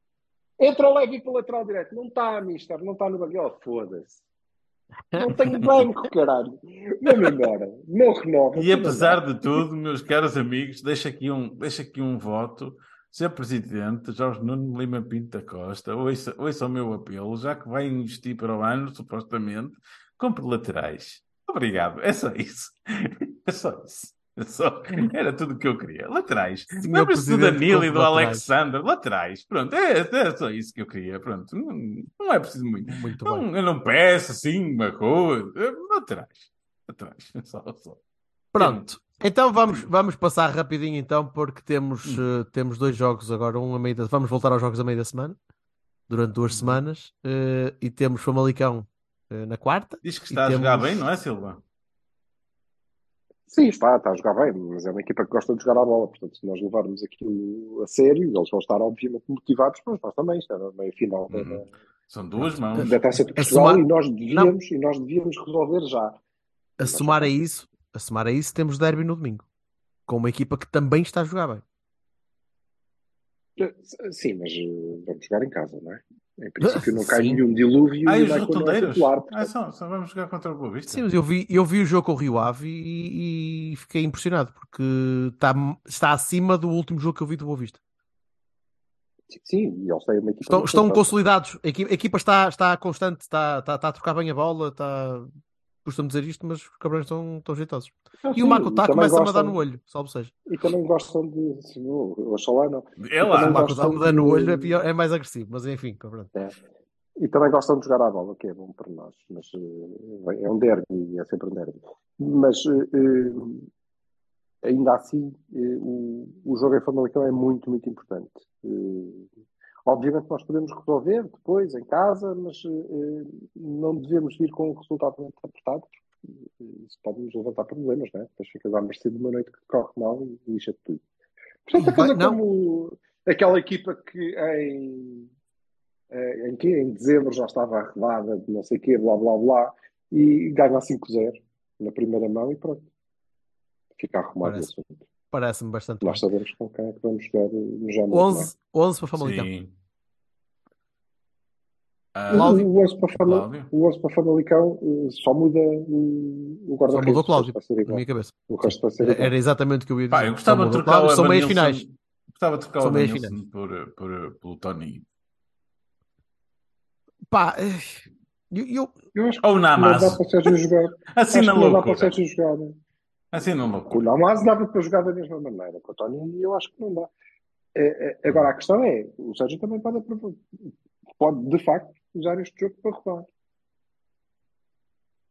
entra o Levi para o lateral direito. Não está, mister, não está no banco. Oh, foda-se. Não tenho banco, caralho. Vamos embora. Não renova. E apesar de tudo, meus caros amigos, deixa aqui um, deixa aqui um voto. Sr. Presidente Jorge Nuno Lima Pinto da Costa, ouça, ouça o meu apelo, já que vai investir para o ano, supostamente, compre laterais. Obrigado, é só isso. É só isso. É só- Era tudo o que eu queria. Laterais. Lembra-se do Danilo e do laterais. Alexander. Laterais. Pronto, é, é só isso que eu queria. Pronto, não, não é preciso muito. muito. Não, eu não peço assim uma coisa. É, Laterais. Laterais. Só, só. Pronto. Então vamos, vamos passar rapidinho então, porque temos, eh, temos dois jogos agora, um a meio da... Vamos voltar aos jogos a meio da semana, durante duas semanas, eh, e temos Famalicão eh, na quarta. Diz que está a jogar temos- bem, não é, Silva? Sim, está, está a jogar bem, mas é uma equipa que gosta de jogar a bola. Portanto, se nós levarmos aquilo a sério, eles vão estar obviamente motivados, mas nós também. Isto é a meia final da, Uhum. São duas mãos. da Taça de A Portugal somar- e nós devíamos, e nós devíamos resolver já. A somar a isso, a somar a isso, temos derby no domingo, com uma equipa que também está a jogar bem. Sim, mas eh, vamos jogar em casa, não é? Em princípio não cai Sim. nenhum dilúvio Ah, e os rotundeiros? titular. Ah, só, só vamos jogar contra o Boa Vista. Sim, mas eu vi, eu vi o jogo com o Rio Ave e, e fiquei impressionado, porque está, está acima do último jogo que eu vi do Boa Vista. Sim, e eles têm uma equipa. Estão, estão consolidados. A equipa, a equipa está, está constante, está, está, está a trocar bem a bola. Está... Costumo dizer isto, mas os cabrões estão, estão jeitosos. Ah, E sim, o Makutá começa a me dar no olho, salvo seja. E também gostam de. o Oxalá não. É lá. O Makutá me dá no olho é, pior, é mais agressivo, mas enfim, pronto. E também gostam de jogar à bola, que é bom para nós. Mas eh, é um derby, é sempre um derby. Mas eh, eh, ainda assim, o, o jogo em Famalicão é muito, muito importante. Obviamente nós podemos resolver depois, em casa, mas eh, não devemos vir com um resultado muito apertado, porque eh, isso pode nos levantar problemas, não é? Depois ficas à mercê de uma noite que corre mal e lixa tudo. Portanto, a coisa Não. como aquela equipa que em eh, em que em dezembro já estava arredada de não sei o quê, blá blá blá, e ganha 5-0 na primeira mão e pronto. Fica arrumado o Parece. assunto. Parece-me bastante bem. Nós sabemos com quem é que vamos jogar no Jamor. não é? 11, 11 para Famalicão. Sim. Ah, O- Cláudio. O 11 para, Fama- Cláudio. o 11 para Famalicão eh, só muda o, o Só guarda-redes. mudou Cláudio, Vai ser na minha cabeça. O resto vai ser Era, igual. era exatamente o que eu ia dizer. Pá, eu gostava Só de trocar Cláudio, o São meias finais. Gostava de trocar o meias por, por, pelo Tony. Pá, eh, eu, eu- Eu acho que Ou não dá para o Sérgio jogar. Assim acho na que não dá para o loucura. Sérgio jogar. né? Assim na loucura. o Namazo dava para jogar da mesma maneira. Com o Tony, eu acho que não dá. É, é, agora, a questão é: o Sérgio também pode, pode de facto, usar este jogo para roubar.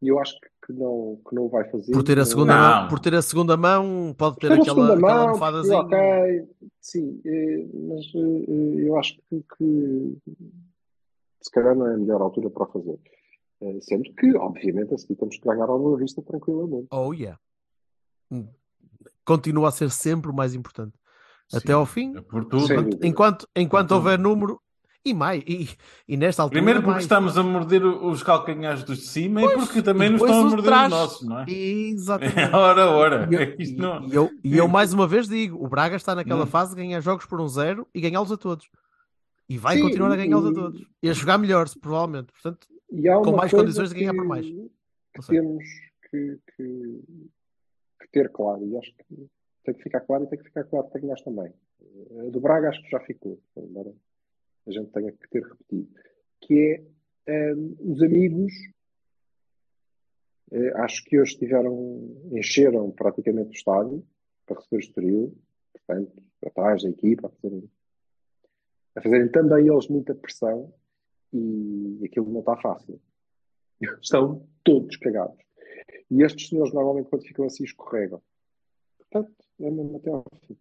E eu acho que, que não, que não o vai fazer. por ter a segunda Não. mão, por ter a segunda mão, pode ter Ter a aquela, segunda aquela mão, almofadazinha. ok, sim, eh, mas eh, eu acho que, que se calhar não é a melhor altura para fazer. Eh, Sendo que, obviamente, a seguir temos que ganhar ao Boa Vista tranquilamente. Oh yeah. Hum. Continua a ser sempre o mais importante. Até Sim. ao fim, Por tudo. Sim. enquanto, enquanto, enquanto Por tudo. houver número, e mais, e, e nesta altura. Primeiro porque mais. estamos a morder os calcanhares dos de cima e porque também e nos estão a morder trás. os nossos, não é? Exatamente. Ora, ora. E eu, É isto não... e eu, e eu mais uma vez digo: o Braga está naquela Hum. fase de ganhar jogos por um zero e ganhá-los a todos. E vai Sim, continuar a ganhá-los a todos. E a jogar melhor, provavelmente. Portanto, E há Com mais condições de ganhar por mais. Que temos que, que- que ter claro, e acho que tem que ficar claro e tem que ficar claro para nós também. A do Braga acho que já ficou, embora a gente tenha que ter repetido, que é hum, os amigos. eh, acho que hoje tiveram, encheram praticamente o estádio para receber o Estoril, portanto, atrás da equipa, a fazerem, a fazerem também eles muita pressão e aquilo não está fácil. Estão todos cagados. E estes senhores normalmente quando ficam assim escorregam. Portanto, é mesmo até ao fim.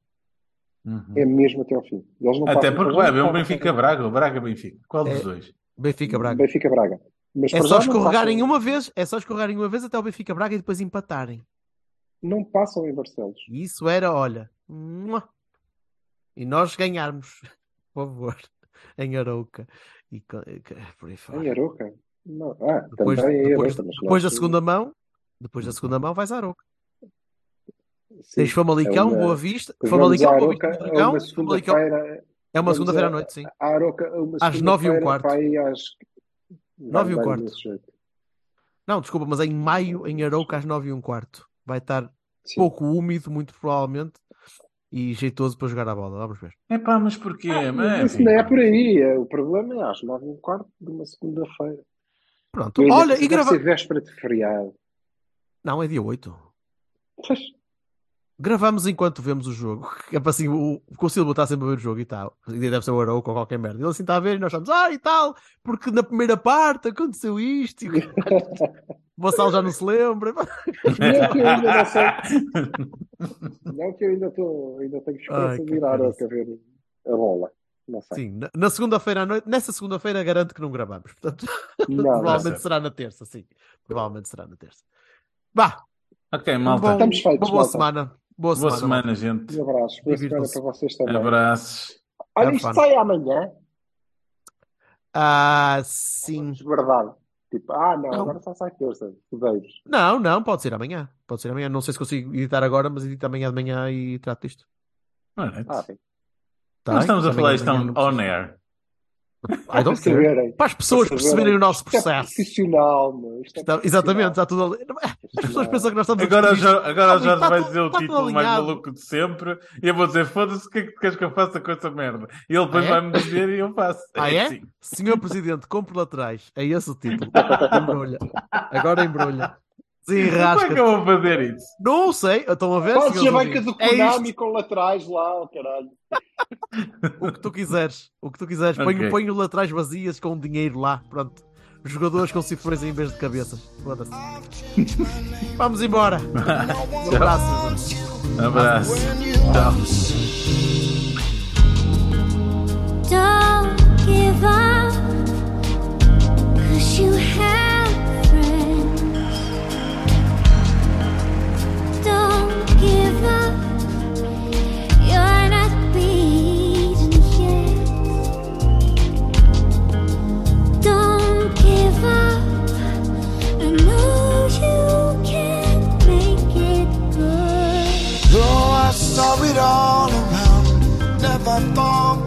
Uhum. É mesmo até ao fim. Eles não Até porque haver um passam- Benfica-Braga, o Braga-Benfica. Qual dos É. dois? Benfica Braga. Benfica Braga. Mas É só escorregarem uma vez, é só escorregarem uma vez até o Benfica Braga e depois empatarem. Não passam em Barcelos. Isso era, olha. mua. E nós ganharmos, por favor, em Arouca. E por aí fora. Em Aroca. Não. Ah, Depois, também em depois, Aroca. mas depois da segunda mão, depois da segunda mão vais a Arouca. Tens Famalicão, é uma- Boa Vista. Famalicão, Boa Vista, Dragão, uma segunda-feira. É uma segunda-feira a- à noite, sim. A Aroca a uma Às nove e um quarto. aí às... Nove e um quarto. Não, desculpa, mas em maio, em Arouca, às nove e um quarto. Vai estar Sim. pouco úmido, muito provavelmente, e jeitoso para jogar a bola. Vamos ver. É pá, mas porquê? Ah, Mas, isso não é por aí. é- O problema é às nove e um quarto de uma segunda-feira. Pronto. E Olha, e deve grava... ser véspera de feriado. Não, é dia 8. Pois, Gravamos enquanto vemos o jogo. É para assim, o, o Silva está sempre a ver o jogo e tal. E deve ser o Arouca ou qualquer merda. Ele assim está a ver e nós estamos, ah, e tal, porque na primeira parte aconteceu isto. E... o Vassal já não se lembra. Não que eu ainda não sei. Não que eu ainda, estou ainda tenho esperança Ai, de que ir à ver a bola. Não sei. Sim, na, na segunda-feira à noite, nessa segunda-feira garanto que não gravamos. Portanto, Não, não provavelmente certo. será na terça, sim. Provavelmente será na terça. Bah, ok, um malta. bom- Estamos feitos, uma boa malta. semana. Boa, Boa semana. semana, gente. Um abraço. Boa semana para vocês também. Abraços. Olha, Have isto fun. sai amanhã. Ah, sim. Vamos guardar. Tipo, ah, não, Não. agora só sai terça. Fudeiros. Não, não, pode ser amanhã. Pode ser amanhã. Não sei se consigo editar agora, mas edito amanhã de manhã e trato disto. Alright. Ah, bem. Tá estamos a falar isto on air. I Para don't care. Para as pessoas Para perceberem o nosso Isto é processo. profissional, meu. Isto é Está- exatamente, está tudo ali. As pessoas pensam que nós estamos a Agora, Jorge, agora o Está Jorge vai dizer o título mais maluco de sempre e eu vou dizer: foda-se, o que é que tu queres que eu faça com essa merda? E ele depois Ah, é? vai-me dizer e eu faço. Ah, é? Sim. Senhor Presidente, compre laterais. É esse o título. Embrulha. Agora embrulha. Como é que eu vou fazer isso? Não sei. Estão a ver? Podes senhores Jamaica do? É Konami isto. com laterais lá, oh, caralho. O que tu quiseres. O que tu quiseres. Ok. Ponho, ponho laterais vazias com dinheiro lá. Pronto. Jogadores com cifrões em vez de cabeças. Foda-se. Vamos embora. Um abraço. Abraço. Tchau. Don't give up, cause you have saw it all around, never thought